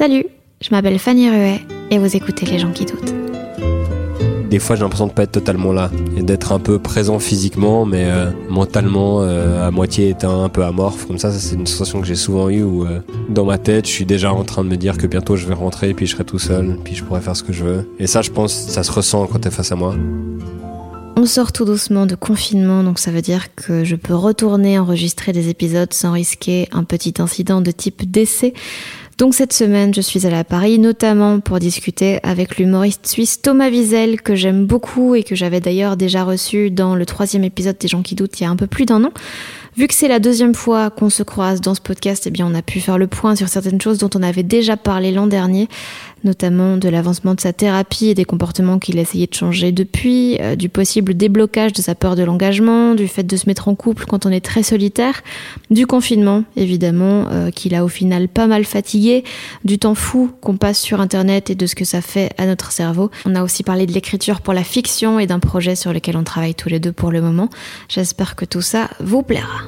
Salut, je m'appelle Fanny Ruet et vous écoutez Les gens qui doutent. Des fois, j'ai l'impression de pas être totalement là et d'être un peu présent physiquement, mais euh, mentalement euh, à moitié éteint, un peu amorphe. Comme ça, ça c'est une sensation que j'ai souvent eue où euh, dans ma tête, je suis déjà en train de me dire que bientôt je vais rentrer, puis je serai tout seul, puis je pourrai faire ce que je veux. Et ça, je pense, ça se ressent quand t'es face à moi. On sort tout doucement de confinement, donc ça veut dire que je peux retourner enregistrer des épisodes sans risquer un petit incident de type décès. Donc cette semaine, je suis allée à Paris, notamment pour discuter avec l'humoriste suisse Thomas Wiesel, que j'aime beaucoup et que j'avais d'ailleurs déjà reçu dans le troisième épisode des gens qui doutent il y a un peu plus d'un an. Vu que c'est la deuxième fois qu'on se croise dans ce podcast, eh bien on a pu faire le point sur certaines choses dont on avait déjà parlé l'an dernier, notamment de l'avancement de sa thérapie et des comportements qu'il a essayé de changer depuis, euh, du possible déblocage de sa peur de l'engagement, du fait de se mettre en couple quand on est très solitaire, du confinement évidemment, euh, qu'il a au final pas mal fatigué, du temps fou qu'on passe sur Internet et de ce que ça fait à notre cerveau. On a aussi parlé de l'écriture pour la fiction et d'un projet sur lequel on travaille tous les deux pour le moment. J'espère que tout ça vous plaira.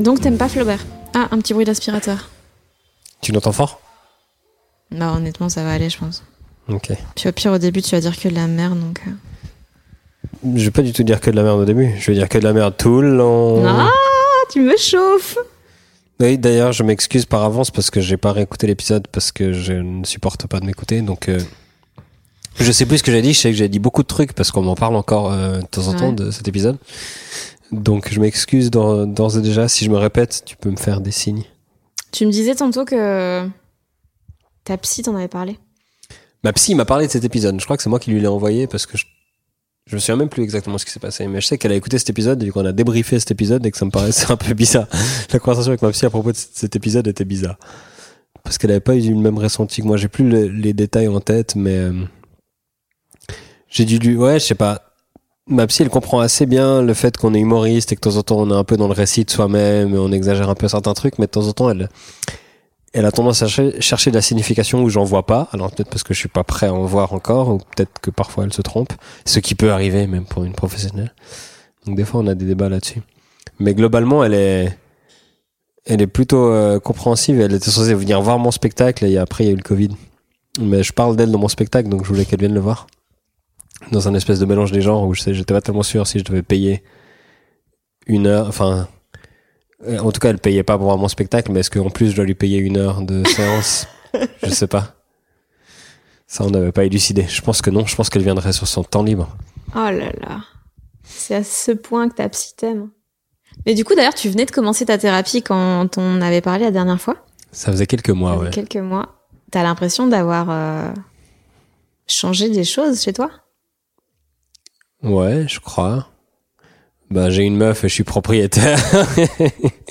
Donc t'aimes pas Flaubert? Ah, un petit bruit d'aspirateur. Tu l'entends fort? Non, honnêtement, ça va aller, je pense. Ok. Puis au pire, au début, tu vas dire que de la merde, donc... euh. Je vais pas du tout dire que de la merde au début. Je vais dire que de la merde tout le long. Ah, tu me chauffes Oui, d'ailleurs, je m'excuse par avance parce que j'ai pas réécouté l'épisode parce que je ne supporte pas de m'écouter. Donc, euh, je sais plus ce que j'ai dit. Je sais que j'ai dit beaucoup de trucs parce qu'on m'en parle encore euh, de temps en temps Ouais. de cet épisode. Donc, je m'excuse d'or- d'ores et déjà. Si je me répète, tu peux me faire des signes. Tu me disais tantôt que ta psy t'en avait parlé. Ma psy m'a parlé de cet épisode. Je crois que c'est moi qui lui l'ai envoyé parce que je, je me souviens même plus exactement ce qui s'est passé. Mais je sais qu'elle a écouté cet épisode et qu'on a débriefé cet épisode et que ça me paraissait un peu bizarre. La conversation avec ma psy à propos de cet épisode était bizarre. Parce qu'elle avait pas eu le même ressenti que moi. J'ai plus le- les détails en tête, mais euh, j'ai dû lui, ouais, je sais pas. Ma psy, elle comprend assez bien le fait qu'on est humoriste et que de temps en temps on est un peu dans le récit de soi-même et on exagère un peu certains trucs, mais de temps en temps elle, elle a tendance à chercher, de la signification où j'en vois pas. Alors peut-être parce que je suis pas prêt à en voir encore, ou peut-être que parfois elle se trompe. Ce qui peut arriver même pour une professionnelle. Donc des fois on a des débats là-dessus. Mais globalement elle est, elle est plutôt euh, compréhensive. Elle était censée venir voir mon spectacle et après il y a eu le Covid. Mais je parle d'elle dans mon spectacle, donc je voulais qu'elle vienne le voir. Dans un espèce de mélange des genres où je sais, j'étais pas tellement sûr si je devais payer une heure, enfin, euh, en tout cas, elle payait pas pour voir mon spectacle, mais est-ce qu'en plus je dois lui payer une heure de séance? Je sais pas. Ça, on n'avait pas élucidé. Je pense que non. Je pense qu'elle viendrait sur son temps libre. Oh là là. C'est à ce point que ta psy t'aime. Mais du coup, d'ailleurs, tu venais de commencer ta thérapie quand on avait parlé la dernière fois? Ça faisait quelques mois, ouais. Quelques mois. T'as l'impression d'avoir euh, changé des choses chez toi? Ouais, je crois. Ben, j'ai une meuf et je suis propriétaire.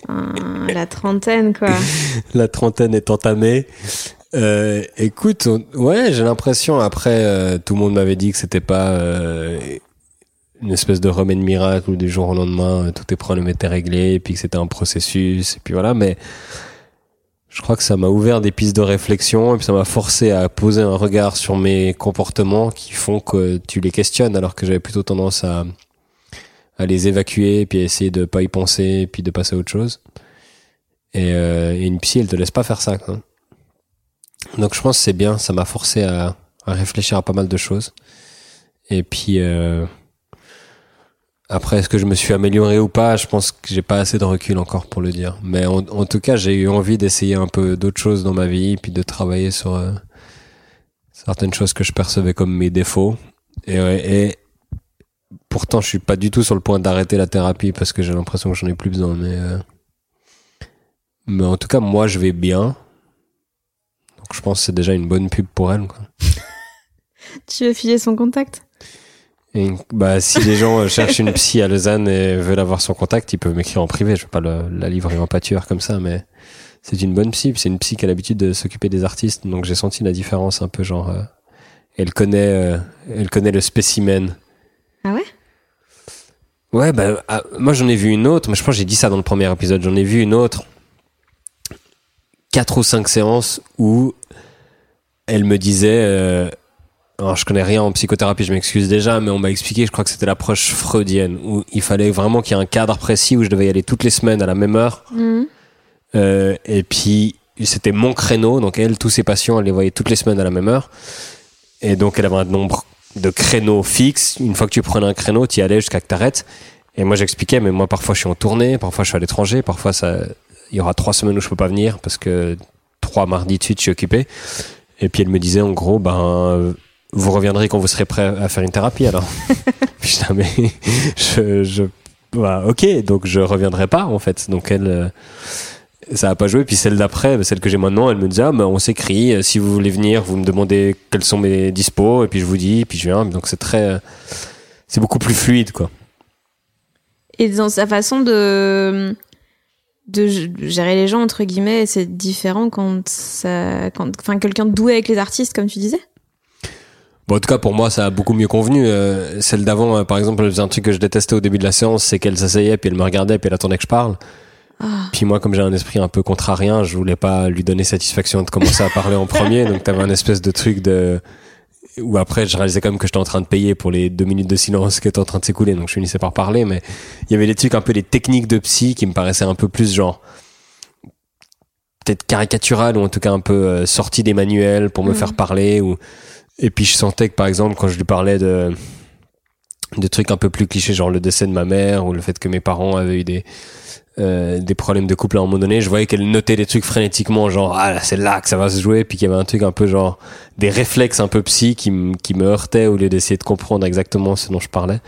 Ah, La trentaine, quoi. La trentaine est entamée. Euh, écoute, ouais, j'ai l'impression. Après, euh, tout le monde m'avait dit que c'était pas euh, une espèce de remède miracle où du jour au lendemain, euh, tous tes problèmes étaient réglés, et puis que c'était un processus, et puis voilà. Mais je crois que ça m'a ouvert des pistes de réflexion, et puis ça m'a forcé à poser un regard sur mes comportements qui font que tu les questionnes, alors que j'avais plutôt tendance à à les évacuer, puis à essayer de pas y penser, puis de passer à autre chose. Et, euh, et une psy, elle te laisse pas faire ça. Quoi. Donc je pense que c'est bien, ça m'a forcé à, à réfléchir à pas mal de choses. Et puis, euh, Après, est-ce que je me suis amélioré ou pas? Je pense que j'ai pas assez de recul encore pour le dire. Mais en, tout cas, j'ai eu envie d'essayer un peu d'autres choses dans ma vie, puis de travailler sur euh, certaines choses que je percevais comme mes défauts. Et pourtant, je suis pas du tout sur le point d'arrêter la thérapie parce que j'ai l'impression que j'en ai plus besoin. Mais, euh, mais en tout cas, moi, je vais bien. Donc, je pense que c'est déjà une bonne pub pour elle. Quoi. Tu veux filer son contact? Et, bah, si les gens euh, cherchent une psy à Lausanne et veulent avoir son contact, ils peuvent m'écrire en privé. Je vais pas le- la livrer en pâture comme ça, mais c'est une bonne psy. C'est une psy qui a l'habitude de s'occuper des artistes, donc j'ai senti la différence un peu genre. euh, elle connaît, euh, elle connaît le spécimen. Ah ouais? Ouais, bah, ah, moi j'en ai vu une autre, mais je pense que j'ai dit ça dans le premier épisode. J'en ai vu une autre, quatre ou cinq séances où elle me disait, euh, alors je connais rien en psychothérapie, je m'excuse déjà, mais on m'a expliqué, je crois que c'était l'approche freudienne, où il fallait vraiment qu'il y ait un cadre précis où je devais y aller toutes les semaines à la même heure. Mhm. Euh, et puis c'était mon créneau, donc elle, tous ses patients, elle les voyait toutes les semaines à la même heure. Et donc elle avait un nombre de créneaux fixes. Une fois que tu prenais un créneau, tu y allais jusqu'à que t'arrêtes. Et moi j'expliquais, mais moi parfois je suis en tournée, parfois je suis à l'étranger, parfois ça, il y aura trois semaines où je peux pas venir parce que trois mardis de suite je suis occupé. Et puis elle me disait en gros, ben vous reviendrez quand vous serez prêt à faire une thérapie alors. Disais, mais je, je bah, ok, donc je reviendrai pas en fait. Donc elle, euh, ça a pas joué. Puis celle d'après, celle que j'ai maintenant, elle me disait, ah, bah, on s'écrit. euh, Si vous voulez venir, vous me demandez quels sont mes dispos, et puis je vous dis, puis je viens. Donc c'est très, euh, c'est beaucoup plus fluide quoi. Et dans sa façon de de gérer les gens entre guillemets, c'est différent quand ça, quand, enfin quelqu'un de doué avec les artistes comme tu disais? Bon, en tout cas, pour moi, ça a beaucoup mieux convenu. Euh, celle d'avant, euh, par exemple, elle faisait un truc que je détestais au début de la séance, c'est qu'elle s'asseyait, puis elle me regardait, puis elle attendait que je parle. Ah. Puis moi, comme j'ai un esprit un peu contrarien, je voulais pas lui donner satisfaction de commencer à parler en premier. Donc t'avais un espèce de truc de où après je réalisais quand même que j'étais en train de payer pour les deux minutes de silence qui étaient en train de s'écouler. Donc je finissais par parler, mais il y avait des trucs un peu des techniques de psy qui me paraissaient un peu plus genre peut-être caricaturales ou en tout cas un peu euh, sorties des manuels pour me Mhm. faire parler ou et puis je sentais que par exemple quand je lui parlais de de trucs un peu plus clichés genre le décès de ma mère ou le fait que mes parents avaient eu des euh, des problèmes de couple à un moment donné, je voyais qu'elle notait des trucs frénétiquement, genre ah c'est là que ça va se jouer, puis qu'il y avait un truc un peu genre des réflexes un peu psy qui, qui me heurtaient au lieu d'essayer de comprendre exactement ce dont je parlais.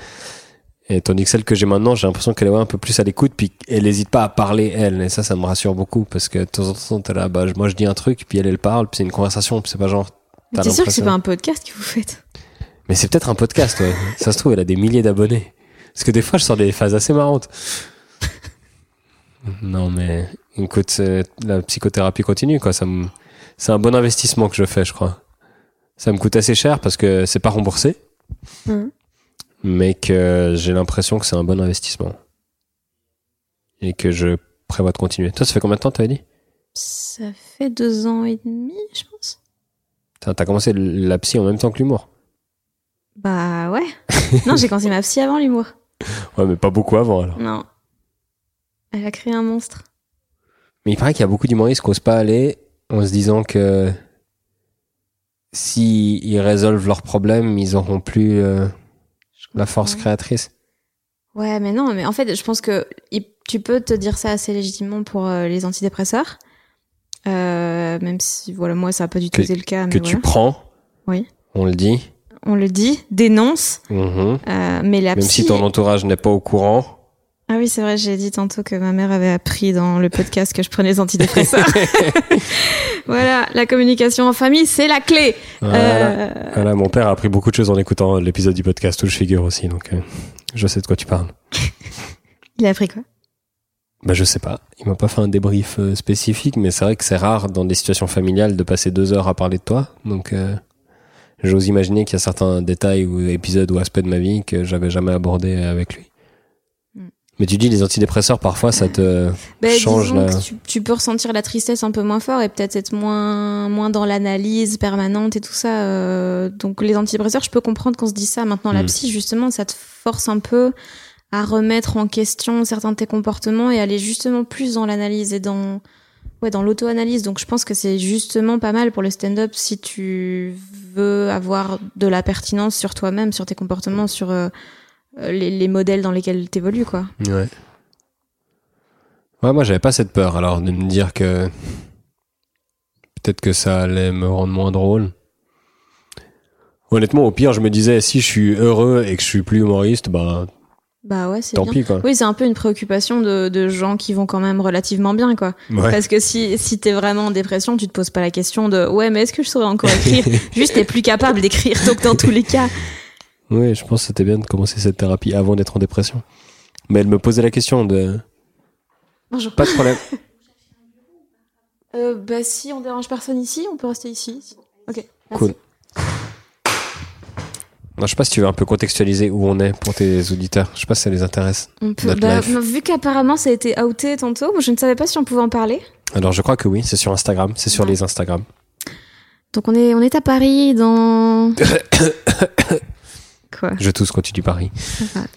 Et tandis que celle que j'ai maintenant, j'ai l'impression qu'elle est un peu plus à l'écoute, puis elle n'hésite pas à parler elle, et ça, ça me rassure beaucoup parce que de temps en temps, t'es là, bah moi je dis un truc, puis elle elle parle, puis c'est une conversation, puis c'est pas genre. T'es sûr que c'est pas un podcast que vous faites? Mais c'est peut-être un podcast, ouais. Ça se trouve, elle a des milliers d'abonnés. Parce que des fois, je sors des phases assez marrantes. non, mais écoute, la psychothérapie continue, quoi. Ça me... C'est un bon investissement que je fais, je crois. Ça me coûte assez cher parce que c'est pas remboursé, Mhm. mais que j'ai l'impression que c'est un bon investissement. Et que je prévois de continuer. Toi, ça fait combien de temps, t'avais dit? Ça fait deux ans et demi, je pense. T'as commencé la psy en même temps que l'humour. Bah ouais. non, j'ai commencé ma psy avant l'humour. Ouais, mais pas beaucoup avant, alors. Non. Elle a créé un monstre. Mais il paraît qu'il y a beaucoup d'humoristes qui n'osent pas aller en se disant que si ils résolvent leurs problèmes, ils auront plus euh, la force créatrice. Ouais, mais non, mais en fait, je pense que tu peux te dire ça assez légitimement pour euh, les antidépresseurs. Euh, même si, voilà, moi, ça n'a pas du tout Que- été le cas. Que mais tu voilà. prends, Oui. on le dit, On le dit, dénonce, mhm. euh, mais la même psy... si ton entourage n'est pas au courant. Ah oui, c'est vrai, j'ai dit tantôt que ma mère avait appris dans le podcast que je prenais des antidépresseurs. voilà, la communication en famille, c'est la clé. Voilà. Euh, Voilà, mon père a appris beaucoup de choses en écoutant l'épisode du podcast où je figure aussi, donc euh, je sais de quoi tu parles. Il a appris quoi? Bah je sais pas, il m'a pas fait un débrief euh, spécifique, mais c'est vrai que c'est rare dans des situations familiales de passer deux heures à parler de toi, donc euh, j'ose imaginer qu'il y a certains détails ou épisodes ou aspects de ma vie que j'avais jamais abordé avec lui. Mm. Mais tu dis les antidépresseurs parfois ça te Ben, change la... tu, tu peux ressentir la tristesse un peu moins fort et peut-être être moins moins dans l'analyse permanente et tout ça. euh, donc les antidépresseurs, je peux comprendre qu'on se dit ça. Maintenant, la Mm. psy, justement, ça te force un peu à remettre en question certains de tes comportements et aller justement plus dans l'analyse et dans ouais dans l'auto-analyse. Donc je pense que c'est justement pas mal pour le stand-up si tu veux avoir de la pertinence sur toi-même, sur tes comportements, sur euh, les, les modèles dans lesquels t'évolues, quoi. Ouais. Ouais, moi, j'avais pas cette peur, alors, de me dire que peut-être que ça allait me rendre moins drôle. Honnêtement, au pire, je me disais, si je suis heureux et que je suis plus humoriste, bah, Bah ouais, c'est tant bien. pis, quoi. Oui, c'est un peu une préoccupation de, de gens qui vont quand même relativement bien, quoi. Ouais. Parce que si, si t'es vraiment en dépression, tu te poses pas la question de ouais, mais est-ce que je saurais encore écrire? Juste, t'es plus capable d'écrire. Donc, dans tous les cas, Oui, je pense que c'était bien de commencer cette thérapie avant d'être en dépression. Mais elle me posait la question de, bonjour. pas de problème. Euh, bah, si on dérange personne ici, on peut rester ici. Ok. merci. Cool. Non, je sais pas si tu veux un peu contextualiser où on est pour tes auditeurs. Je sais pas si ça les intéresse. On peut, bah, vu qu'apparemment ça a été outé tantôt, moi, je ne savais pas si on pouvait en parler. Alors, je crois que oui, c'est sur Instagram, c'est sur Ouais. les Instagram. Donc on est, on est à Paris dans. Quoi Je tousse quand tu dis Paris.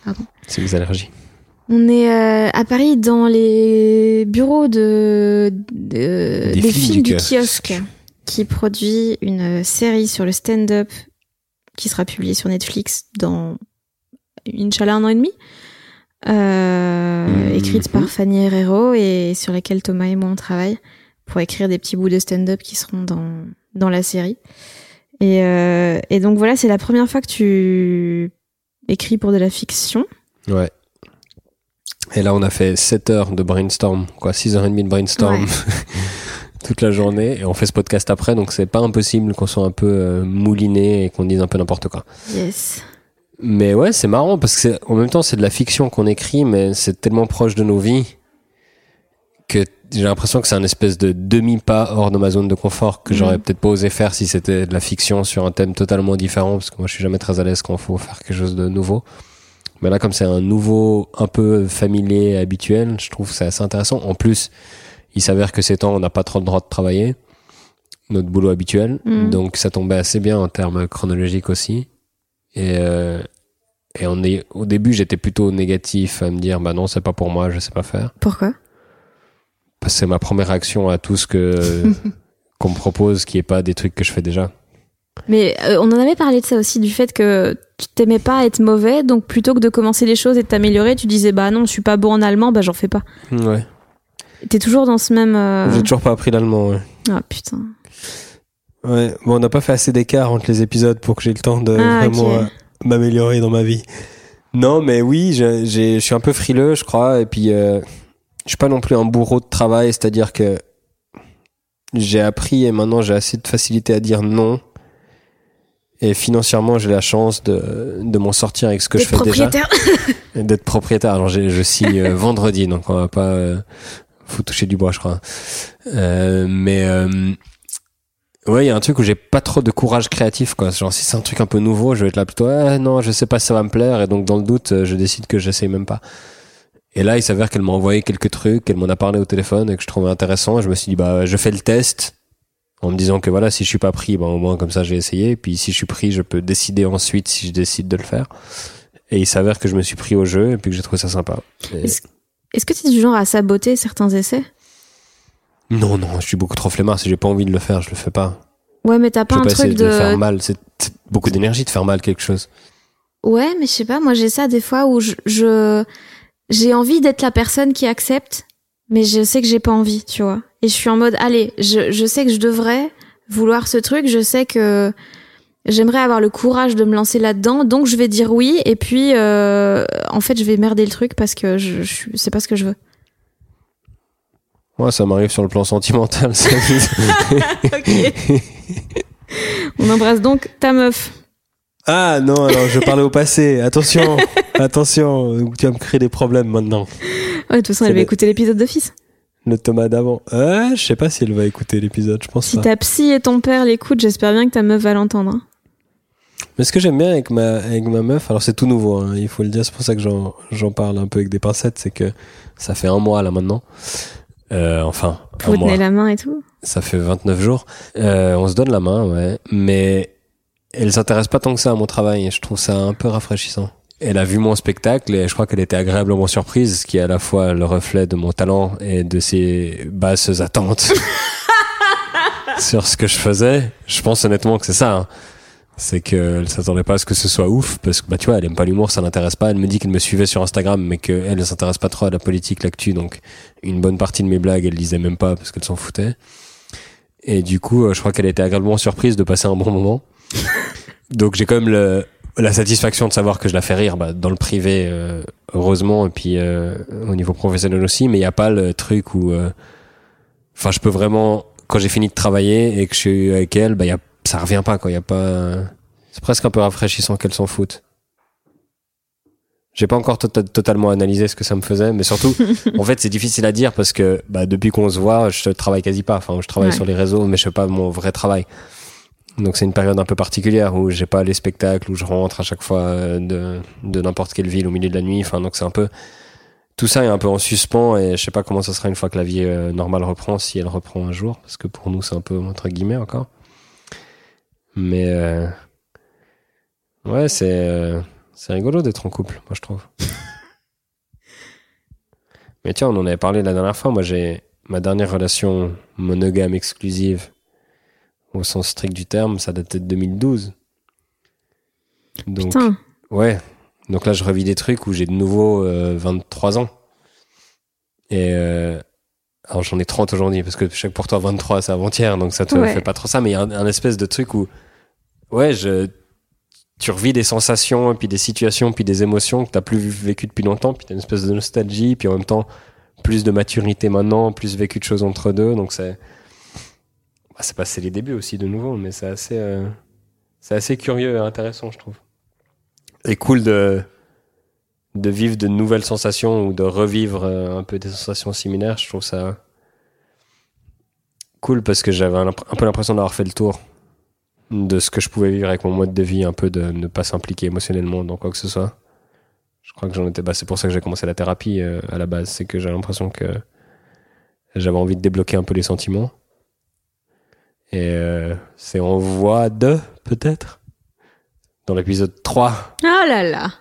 Pardon. C'est les allergies. On est euh, à Paris dans les bureaux de, de- Des des, filles filles du kiosque qui produit une série sur le stand-up qui sera publiée sur Netflix dans Inch'Allah un an et demi. Euh, Mhm. Écrite par Fanny Herrero et sur laquelle Thomas et moi on travaille pour écrire des petits bouts de stand-up qui seront dans, dans la série. Et, euh, et donc voilà, c'est la première fois que tu écris pour de la fiction. Ouais. Et là, on a fait 7 heures de brainstorm, quoi, 6h30 de brainstorm Ouais. toute la journée. Et on fait ce podcast après, donc c'est pas impossible qu'on soit un peu euh, mouliné et qu'on dise un peu n'importe quoi. Yes. Mais ouais, c'est marrant parce que en même temps, c'est de la fiction qu'on écrit, mais c'est tellement proche de nos vies que j'ai l'impression que c'est un espèce de demi-pas hors de ma zone de confort que j'aurais Mhm. peut-être pas osé faire si c'était de la fiction sur un thème totalement différent parce que moi je suis jamais très à l'aise quand il faut faire quelque chose de nouveau. Mais là, comme c'est un nouveau, un peu familier, habituel, je trouve que c'est assez intéressant. En plus, il s'avère que ces temps, on n'a pas trop le droit de travailler, notre boulot habituel. Mhm. Donc ça tombait assez bien en termes chronologiques aussi. Et, euh, et on est, au début, j'étais plutôt négatif à me dire, bah non, c'est pas pour moi, je sais pas faire. Pourquoi? Parce que c'est ma première réaction à tout ce que qu'on me propose, qui est pas des trucs que je fais déjà. Mais euh, on en avait parlé de ça aussi, du fait que tu t'aimais pas être mauvais, donc plutôt que de commencer les choses et de t'améliorer, tu disais bah non, je suis pas bon en allemand, bah j'en fais pas. Ouais. T'es toujours dans ce même. euh, J'ai toujours pas appris l'allemand. Ouais. Ah putain. Ouais, bon, on n'a pas fait assez d'écart entre les épisodes pour que j'ai le temps de Ah, vraiment euh, m'améliorer dans ma vie. Non, mais oui, je, suis un peu frileux, je crois, et puis euh, je suis pas non plus un bourreau de travail, c'est-à-dire que j'ai appris et maintenant j'ai assez de facilité à dire non. Et financièrement, j'ai la chance de, de m'en sortir avec ce que je fais déjà. propriétaire. Et D'être propriétaire. Alors, je signe euh, vendredi, donc on va pas. euh, faut toucher du bois, je crois. Euh, mais euh, ouais, il y a un truc où j'ai pas trop de courage créatif, quoi. Genre, si c'est un truc un peu nouveau, je vais être là plutôt. Ah, non, je sais pas si ça va me plaire, et donc dans le doute, je décide que j'essaye même pas. Et là, il s'avère qu'elle m'a envoyé quelques trucs, qu'elle m'en a parlé au téléphone et que je trouvais intéressant. Je me suis dit, bah, je fais le test. En me disant que voilà, si je suis pas pris, ben au moins comme ça j'ai essayé. Puis si je suis pris, je peux décider ensuite si je décide de le faire. Et il s'avère que je me suis pris au jeu et puis que j'ai trouvé ça sympa. Et- est-ce que t'es du genre à saboter certains essais? Non, non, je suis beaucoup trop flemmard. Si j'ai pas envie de le faire, je le fais pas. Ouais, mais t'as Je pas veux un pas truc de, faire mal. C'est beaucoup d'énergie de faire mal quelque chose. Ouais, mais je sais pas, moi j'ai ça des fois où je. je- J'ai envie d'être la personne qui accepte, mais je sais que j'ai pas envie, tu vois. Et je suis en mode, allez, je, je sais que je devrais vouloir ce truc, je sais que j'aimerais avoir le courage de me lancer là-dedans, donc je vais dire oui, et puis euh, en fait je vais merder le truc parce que je, je c'est pas ce que je veux. Moi, ça m'arrive sur le plan sentimental. ça. On embrasse donc ta meuf. ah non, alors je parlais au passé. Attention, attention, tu vas me créer des problèmes maintenant. Ouais, de toute façon, elle va le- écouter l'épisode d'office. Le Thomas d'avant. Ah, je sais pas si elle va écouter l'épisode, je pense Si pas. ta psy et ton père l'écoutent, j'espère bien que ta meuf va l'entendre. Mais ce que j'aime bien avec ma, avec ma meuf, alors c'est tout nouveau, hein, il faut le dire, c'est pour ça que j'en, j'en parle un peu avec des pincettes, c'est que ça fait un mois là maintenant. Euh, enfin, Vous un mois. tenez la main et tout? Ça fait 29 jours. Euh, on se donne la main, ouais. Mais elle s'intéresse pas tant que ça à mon travail et je trouve ça un peu rafraîchissant. Elle a vu mon spectacle et je crois qu'elle était agréablement surprise, ce qui est à la fois le reflet de mon talent et de ses basses attentes sur ce que je faisais. Je pense honnêtement que c'est ça. hein. C'est qu'elle s'attendait pas à ce que ce soit ouf parce que bah tu vois elle aime pas l'humour ça l'intéresse pas. Elle me dit qu'elle me suivait sur Instagram mais qu'elle ne s'intéresse pas trop à la politique l'actu donc une bonne partie de mes blagues elle lisait même pas parce qu'elle s'en foutait. Et du coup euh, je crois qu'elle était agréablement surprise de passer un bon moment. Donc j'ai quand même le, la satisfaction de savoir que je la fais rire bah, dans le privé euh, heureusement et puis euh, au niveau professionnel aussi mais il y a pas le truc où enfin je peux vraiment quand j'ai fini de travailler et que je suis avec elle bah y a ça revient pas quoi. Il y a pas. C'est presque un peu rafraîchissant qu'elle s'en foute. J'ai pas encore tota-, totalement analysé ce que ça me faisait, mais surtout, en fait, c'est difficile à dire parce que bah, depuis qu'on se voit, je travaille quasi pas. Enfin, je travaille sur les réseaux, mais je fais pas mon vrai travail. Donc c'est une période un peu particulière où j'ai pas les spectacles, où je rentre à chaque fois euh, de, de n'importe quelle ville au milieu de la nuit. Enfin, donc c'est un peu tout ça est un peu en suspens et je sais pas comment ça sera une fois que la vie euh, normale reprend, si elle reprend un jour, parce que pour nous c'est un peu entre guillemets encore. Mais euh, ouais, c'est euh, c'est rigolo d'être en couple, moi je trouve. Mais tiens, on en avait parlé la dernière fois. Moi, j'ai ma dernière relation monogame exclusive au sens strict du terme, ça datait de 2012. Donc, Putain. ouais. Donc là, je revis des trucs où j'ai de nouveau 23 euh, ans. Et alors j'en ai 30 aujourd'hui parce que chaque pour toi 23 c'est avant-hier donc ça te fait pas trop ça mais il y a un, espèce de truc où ouais, je, tu revis des sensations, puis des situations, puis des émotions que t'as plus vécu depuis longtemps, puis t'as une espèce de nostalgie, puis en même temps plus de maturité maintenant, plus vécu de choses entre deux, donc c'est bah, c'est passé les débuts aussi de nouveau, mais c'est assez euh, c'est assez curieux et intéressant, je trouve. Et cool de de vivre de nouvelles sensations ou de revivre euh, un peu des sensations similaires, je trouve ça cool parce que j'avais un peu l'impression d'avoir fait le tour de ce que je pouvais vivre avec mon mode de vie, un peu de ne pas s'impliquer émotionnellement dans quoi que ce soit. Je crois que j'en étais. Bah, c'est pour ça que j'ai commencé la thérapie euh, à la base. C'est que j'ai l'impression que j'avais envie de débloquer un peu les sentiments. Et euh, c'est en voie de, peut-être, dans l'épisode 3. Oh là là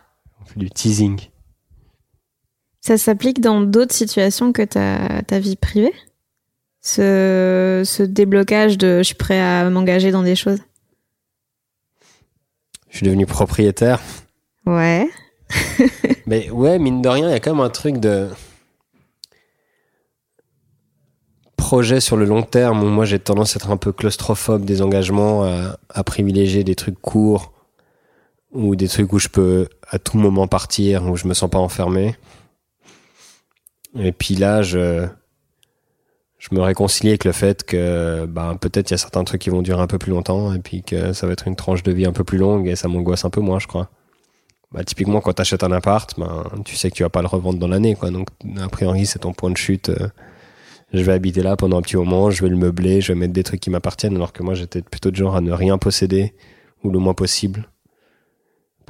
On fait du teasing. Ça s'applique dans d'autres situations que ta, ta vie privée? Ce, ce déblocage de je suis prêt à m'engager dans des choses? Je suis devenu propriétaire. Ouais. Mais ouais, mine de rien, il y a quand même un truc de projet sur le long terme où moi j'ai tendance à être un peu claustrophobe des engagements, à, privilégier des trucs courts ou des trucs où je peux à tout moment partir, où je me sens pas enfermé. Et puis là, je, je me réconcilie avec le fait que bah, peut-être il y a certains trucs qui vont durer un peu plus longtemps et puis que ça va être une tranche de vie un peu plus longue et ça m'angoisse un peu moins, je crois. Bah, typiquement, quand tu un appart, ben, tu sais que tu vas pas le revendre dans l'année. quoi. Donc, a priori, c'est ton point de chute. Euh, je vais habiter là pendant un petit moment, je vais le meubler, je vais mettre des trucs qui m'appartiennent, alors que moi, j'étais plutôt de genre à ne rien posséder, ou le moins possible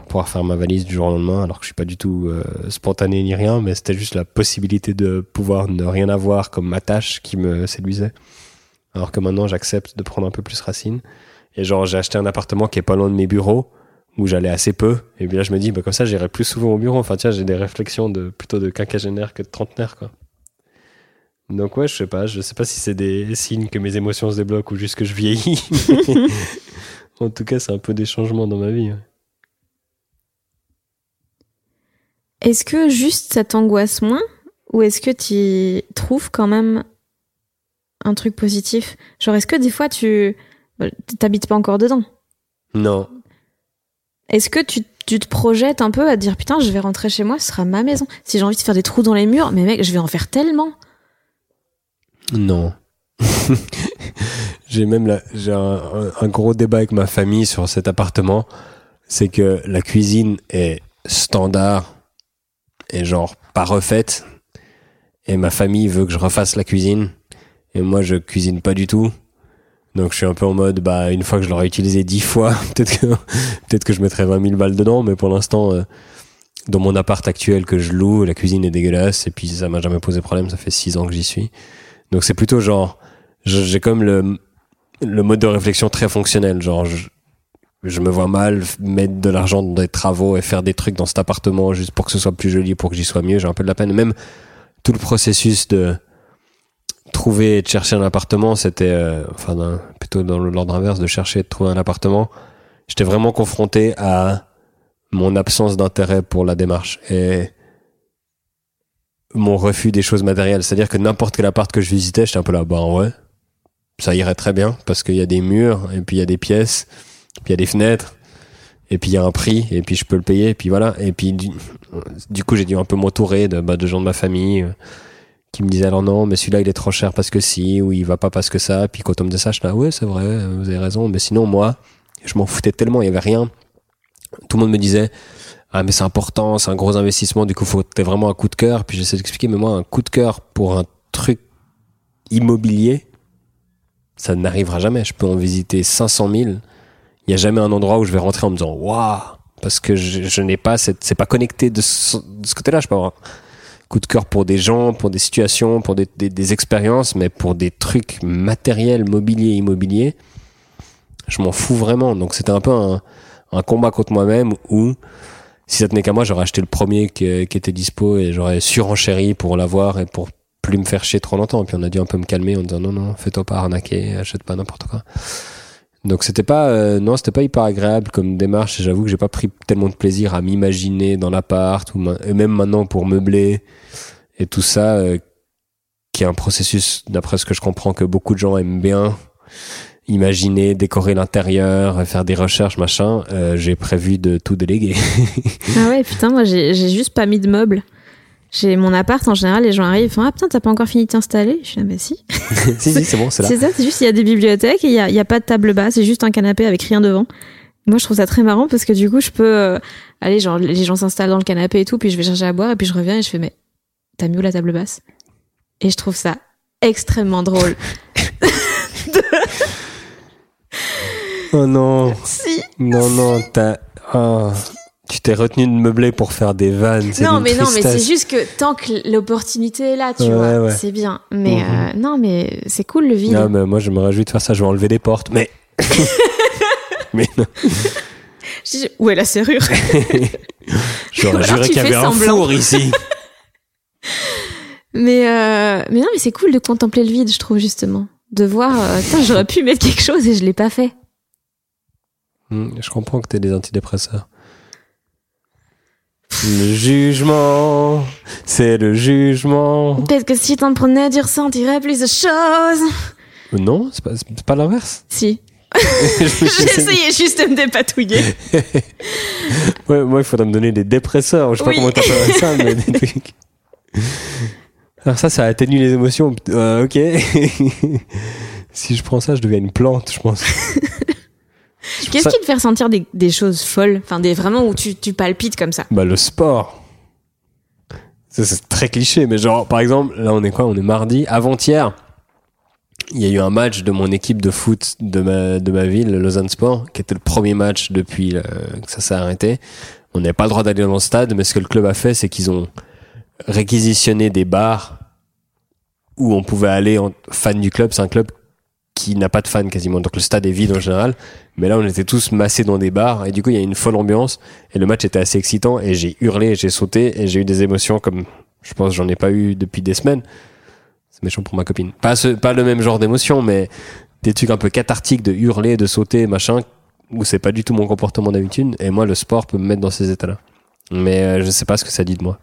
pouvoir faire ma valise du jour au lendemain, alors que je suis pas du tout euh, spontané ni rien, mais c'était juste la possibilité de pouvoir ne rien avoir comme ma tâche qui me séduisait. Alors que maintenant, j'accepte de prendre un peu plus racine. Et genre, j'ai acheté un appartement qui est pas loin de mes bureaux, où j'allais assez peu. Et puis là, je me dis, bah, comme ça, j'irai plus souvent au bureau. Enfin, tiens, j'ai des réflexions de plutôt de quinquagénaire que de trentenaire, quoi. Donc ouais, je sais pas, je sais pas si c'est des signes que mes émotions se débloquent ou juste que je vieillis. en tout cas, c'est un peu des changements dans ma vie. Est-ce que juste ça t'angoisse moins ou est-ce que tu trouves quand même un truc positif? Genre, est-ce que des fois tu t'habites pas encore dedans? Non. Est-ce que tu, tu, te projettes un peu à dire putain, je vais rentrer chez moi, ce sera ma maison? Si j'ai envie de faire des trous dans les murs, mais mec, je vais en faire tellement. Non. j'ai même j'ai un, un gros débat avec ma famille sur cet appartement. C'est que la cuisine est standard et genre pas refaite. Et ma famille veut que je refasse la cuisine. Et moi, je cuisine pas du tout. Donc je suis un peu en mode, bah une fois que je l'aurai utilisé dix fois, peut-être que peut-être que je mettrai 20 000 balles dedans. Mais pour l'instant, euh, dans mon appart actuel que je loue, la cuisine est dégueulasse. Et puis ça m'a jamais posé problème. Ça fait six ans que j'y suis. Donc c'est plutôt genre, j'ai comme le le mode de réflexion très fonctionnel. Genre, je, je me vois mal mettre de l'argent dans des travaux et faire des trucs dans cet appartement juste pour que ce soit plus joli, pour que j'y sois mieux. J'ai un peu de la peine. Même tout le processus de trouver et de chercher un appartement, c'était, euh, enfin, plutôt dans l'ordre inverse, de chercher et de trouver un appartement. j'étais vraiment confronté à mon absence d'intérêt pour la démarche et mon refus des choses matérielles. C'est-à-dire que n'importe quel appart que je visitais, j'étais un peu là, bah ouais, ça irait très bien parce qu'il y a des murs et puis il y a des pièces, puis il y a des fenêtres et puis il y a un prix et puis je peux le payer et puis voilà. Et puis du, coup j'ai dû un peu m'entourer de, bah, de gens de ma famille euh, qui me disaient alors non mais celui-là il est trop cher parce que si ou il va pas parce que ça. Puis quand on me disait ça je disais ouais c'est vrai vous avez raison. Mais sinon moi je m'en foutais tellement il y avait rien. Tout le monde me disait ah mais c'est important c'est un gros investissement du coup faut t'es vraiment un coup de cœur. Puis j'essaie d'expliquer mais moi un coup de cœur pour un truc immobilier ça n'arrivera jamais. Je peux en visiter 500 000 il y a jamais un endroit où je vais rentrer en me disant waouh parce que je, n'ai pas cette c'est pas connecté de ce, côté-là je peux avoir un coup de cœur pour des gens pour des situations pour des, des, expériences mais pour des trucs matériels mobiliers immobiliers je m'en fous vraiment. Donc c'était un peu un, un combat contre moi-même où si ça tenait qu'à moi j'aurais acheté le premier qui, qui était dispo et j'aurais surenchéri pour l'avoir et pour plus me faire chier trop longtemps. Et puis on a dû un peu me calmer en disant non non fais-toi pas arnaquer achète pas n'importe quoi donc c'était pas euh, non c'était pas hyper agréable comme démarche j'avoue que j'ai pas pris tellement de plaisir à m'imaginer dans l'appart ou et même maintenant pour meubler et tout ça euh, qui est un processus d'après ce que je comprends que beaucoup de gens aiment bien imaginer décorer l'intérieur faire des recherches machin euh, j'ai prévu de tout déléguer Ah ouais, putain, moi j'ai juste pas mis de meubles. J'ai mon appart, en général, les gens arrivent, ils font Ah putain, t'as pas encore fini de t'installer? Je suis là, bah si. si si c'est bon c'est là C'est ça, c'est juste, il y a des bibliothèques et il y a, il y a pas de table basse, c'est juste un canapé avec rien devant. Moi, je trouve ça très marrant parce que du coup, je peux euh, aller, genre, les gens s'installent dans le canapé et tout, puis je vais chercher à boire et puis je reviens et je fais Mais t'as mis où la table basse? Et je trouve ça extrêmement drôle. oh non si Non, non, t'as. ah, tu t'es retenu de meubler pour faire des vannes. Non, mais non, mais c'est juste que tant que l'opportunité est là, tu Ouais, vois, ouais. c'est bien. Mais Mhm. euh, non, mais c'est cool le vide. Non, mais moi, je me réjouis de faire ça. Je vais enlever des portes. Mais. mais non. Je Où est la serrure J'aurais juré qu'il y avait un four ici. Mais euh, mais non, mais c'est cool de contempler le vide, je trouve justement, de voir. euh, j'aurais pu mettre quelque chose et je l'ai pas fait. Hmm, je comprends que t'es des antidépresseurs. Le jugement, c'est le jugement. Peut-être que si t'en prenais à dire ça, on dirait plus de choses. Euh, Non, c'est pas, c'est pas l'inverse. Si. J'essayais juste de me dépatouiller. Ouais, moi, il faudrait me donner des dépresseurs. Je sais Oui. pas comment t'appelles ça, mais des trucs. Alors ça, ça atténue les émotions. Euh, ok. si je prends ça, je deviens une plante, je pense. Qu'est-ce qui te fait ressentir des, des choses folles Enfin, des vraiment où tu, tu palpites comme ça? Bah, le sport. C'est très cliché, mais genre, par exemple, là, on est quoi? On est mardi. Avant-hier, il y a eu un match de mon équipe de foot de ma, de ma ville, le Lausanne Sport, qui était le premier match depuis euh, que ça s'est arrêté. On n'avait pas le droit d'aller dans le stade, mais ce que le club a fait, c'est qu'ils ont réquisitionné des bars où on pouvait aller en fan du club. C'est un club qui n'a pas de fans quasiment, donc le stade est vide en général. Mais là, on était tous massés dans des bars et du coup, il y a une folle ambiance et le match était assez excitant et j'ai hurlé, j'ai sauté et j'ai eu des émotions comme je pense j'en ai pas eu depuis des semaines. C'est méchant pour ma copine. Pas ce, pas le même genre d'émotion, mais des trucs un peu cathartiques de hurler, de sauter, machin, où c'est pas du tout mon comportement d'habitude. Et moi, le sport peut me mettre dans ces états-là. Mais euh, je sais pas ce que ça dit de moi.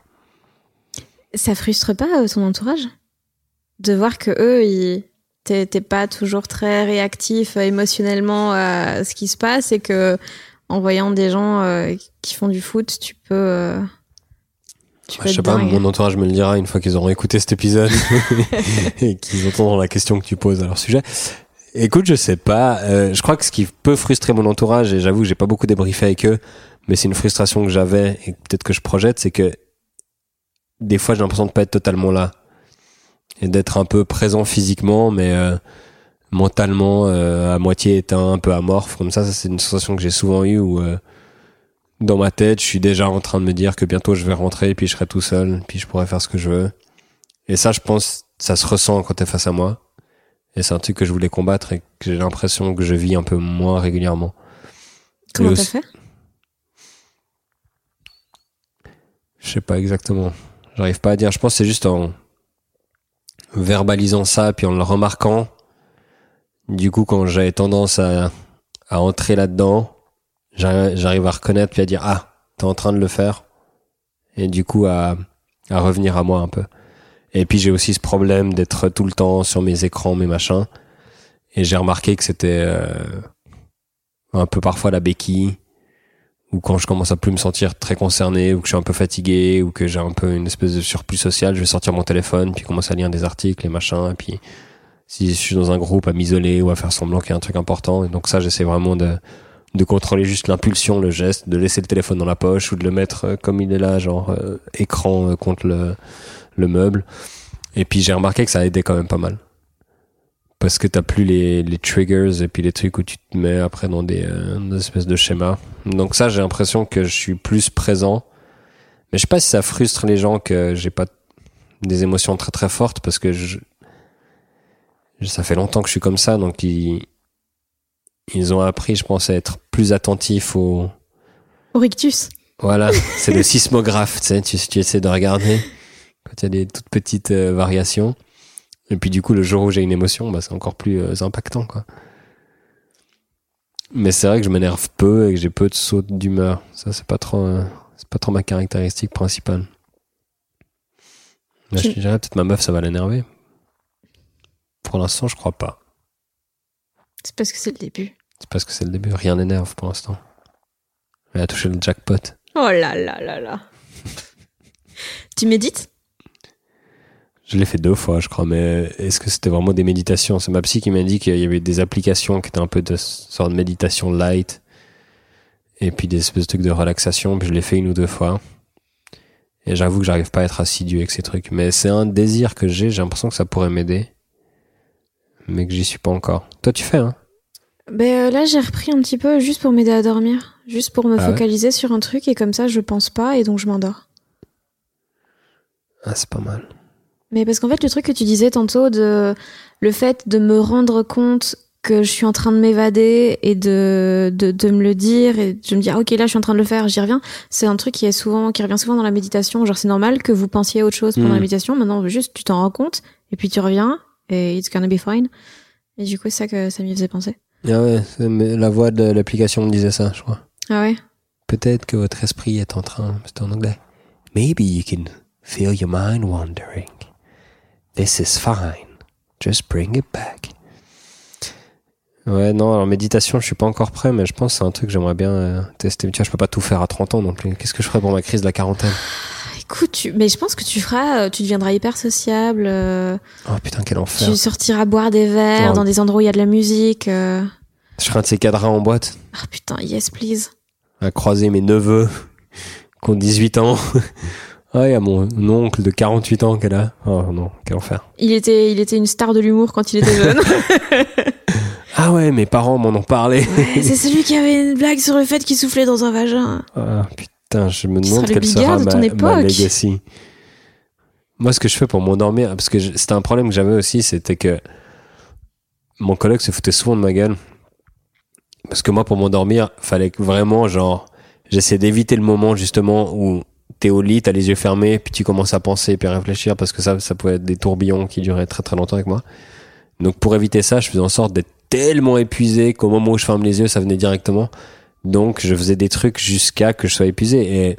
Ça frustre pas euh, ton entourage? De voir que eux, ils t'es pas toujours très réactif euh, émotionnellement à ce qui se passe et que en voyant des gens euh, qui font du foot, tu peux. euh, tu Bah, peux je sais pas, dingue. mon entourage me le dira une fois qu'ils auront écouté cet épisode et qu'ils entendront la question que tu poses à leur sujet. Écoute, je sais pas. euh, je crois que ce qui peut frustrer mon entourage, et j'avoue que j'ai pas beaucoup débriefé avec eux, mais c'est une frustration que j'avais et peut-être que je projette, c'est que des fois j'ai l'impression de pas être totalement là et d'être un peu présent physiquement, mais euh, mentalement euh, à moitié éteint, un peu amorphe. Comme ça, ça c'est une sensation que j'ai souvent eue où euh, dans ma tête, je suis déjà en train de me dire que bientôt je vais rentrer, puis je serai tout seul, puis je pourrai faire ce que je veux. Et ça, je pense, ça se ressent quand t'es face à moi. Et c'est un truc que je voulais combattre et que j'ai l'impression que je vis un peu moins régulièrement. Comment t'as aussi- fait? Je sais pas exactement. J'arrive pas à dire. Je pense que c'est juste en verbalisant ça, puis en le remarquant. Du coup, quand j'avais tendance à, à entrer là-dedans, j'arrive à reconnaître puis à dire ah t'es en train de le faire et du coup à à revenir à moi un peu. Et puis j'ai aussi ce problème d'être tout le temps sur mes écrans, mes machins. Et j'ai remarqué que c'était euh, un peu parfois la béquille ou quand je commence à plus me sentir très concerné ou que je suis un peu fatigué ou que j'ai un peu une espèce de surplus social, je vais sortir mon téléphone puis commencer à lire des articles et machin et puis si je suis dans un groupe à m'isoler ou à faire semblant qu'il y a un truc important et donc ça j'essaie vraiment de de contrôler juste l'impulsion, le geste, de laisser le téléphone dans la poche ou de le mettre euh, comme il est là, genre euh, écran euh, contre le, le meuble. Et puis j'ai remarqué que ça a aidé quand même pas mal. Parce que t'as plus les, les triggers et puis les trucs où tu te mets après dans des, des espèces de schémas. Donc ça, j'ai l'impression que je suis plus présent. Mais je sais pas si ça frustre les gens que j'ai pas des émotions très très fortes parce que je, ça fait longtemps que je suis comme ça, donc ils, ils ont appris, je pense, à être plus attentifs au. Au rictus. Voilà, c'est le sismographe, tu sais, tu, tu essaies de regarder quand il y a des toutes petites euh, variations. Et puis du coup, le jour où j'ai une émotion, bah, c'est encore plus euh, impactant, quoi. Mais c'est vrai que je m'énerve peu et que j'ai peu de sautes d'humeur. Ça, c'est pas trop, euh, c'est pas trop ma caractéristique principale. Là, je dirais peut-être ma meuf, ça va l'énerver. Pour l'instant, je crois pas. C'est parce que c'est le début. C'est parce que c'est le début. Rien n'énerve pour l'instant. Elle a touché le jackpot. Oh là là là là. tu médites? Je l'ai fait deux fois, je crois, mais est-ce que c'était vraiment des méditations? C'est ma psy qui m'a dit qu'il y avait des applications qui étaient un peu de sorte de méditation light et puis des espèces de trucs de relaxation. Puis je l'ai fait une ou deux fois. Et j'avoue que j'arrive pas à être assidu avec ces trucs. Mais c'est un désir que j'ai. J'ai l'impression que ça pourrait m'aider. Mais que j'y suis pas encore. Toi, tu fais, hein? Ben euh, là, j'ai repris un petit peu juste pour m'aider à dormir. Juste pour me Ah ouais? focaliser sur un truc et comme ça, je pense pas et donc je m'endors. Ah, c'est pas mal. Mais parce qu'en fait, le truc que tu disais tantôt, de le fait de me rendre compte que je suis en train de m'évader et de, de, de me le dire et de me dire, ah, ok, là, je suis en train de le faire, j'y reviens. C'est un truc qui est souvent, qui revient souvent dans la méditation. Genre, c'est normal que vous pensiez à autre chose pendant la méditation. Maintenant, juste, tu t'en rends compte et puis tu reviens et it's gonna be fine. Et du coup, c'est ça que ça m'y faisait penser. Ah ouais, la voix de l'application me disait ça, je crois. Ah ouais? Peut-être que votre esprit est en train, c'est en anglais. Maybe you can feel your mind wandering. This is fine. Just bring it back. Ouais, non, alors méditation, je suis pas encore prêt, mais je pense que c'est un truc que j'aimerais bien euh, tester. Tu vois, je peux pas tout faire à 30 ans non plus. Qu'est-ce que je ferais pour ma crise de la quarantaine? Écoute, tu... mais je pense que tu feras, euh, tu deviendras hyper sociable, euh, Oh putain, quel enfer. tu sortiras boire des verres Ouais. dans des endroits où il y a de la musique. euh. Je serais un de ces cadrans en boîte, Ah putain, yes please. à croiser mes neveux qui ont 18 ans. Ah, il y a mon oncle de 48 ans qu'elle a. Oh non, quel enfer. Il était, il était une star de l'humour quand il était jeune. Ah ouais, mes parents m'en ont parlé. Ouais, c'est celui qui avait une blague sur le fait qu'il soufflait dans un vagin. Ah putain, je me demande quelle sera de ton ma, ma époque. legacy. Moi, ce que je fais pour m'endormir, parce que c'était un problème que j'avais aussi, c'était que mon collègue se foutait souvent de ma gueule. Parce que moi, pour m'endormir, fallait que vraiment, genre, j'essaie d'éviter le moment justement où au lit, t'as les yeux fermés, puis tu commences à penser, puis à réfléchir, parce que ça, ça pouvait être des tourbillons qui duraient très très longtemps avec moi. Donc pour éviter ça, je faisais en sorte d'être tellement épuisé qu'au moment où je ferme les yeux, ça venait directement. Donc je faisais des trucs jusqu'à que je sois épuisé. Et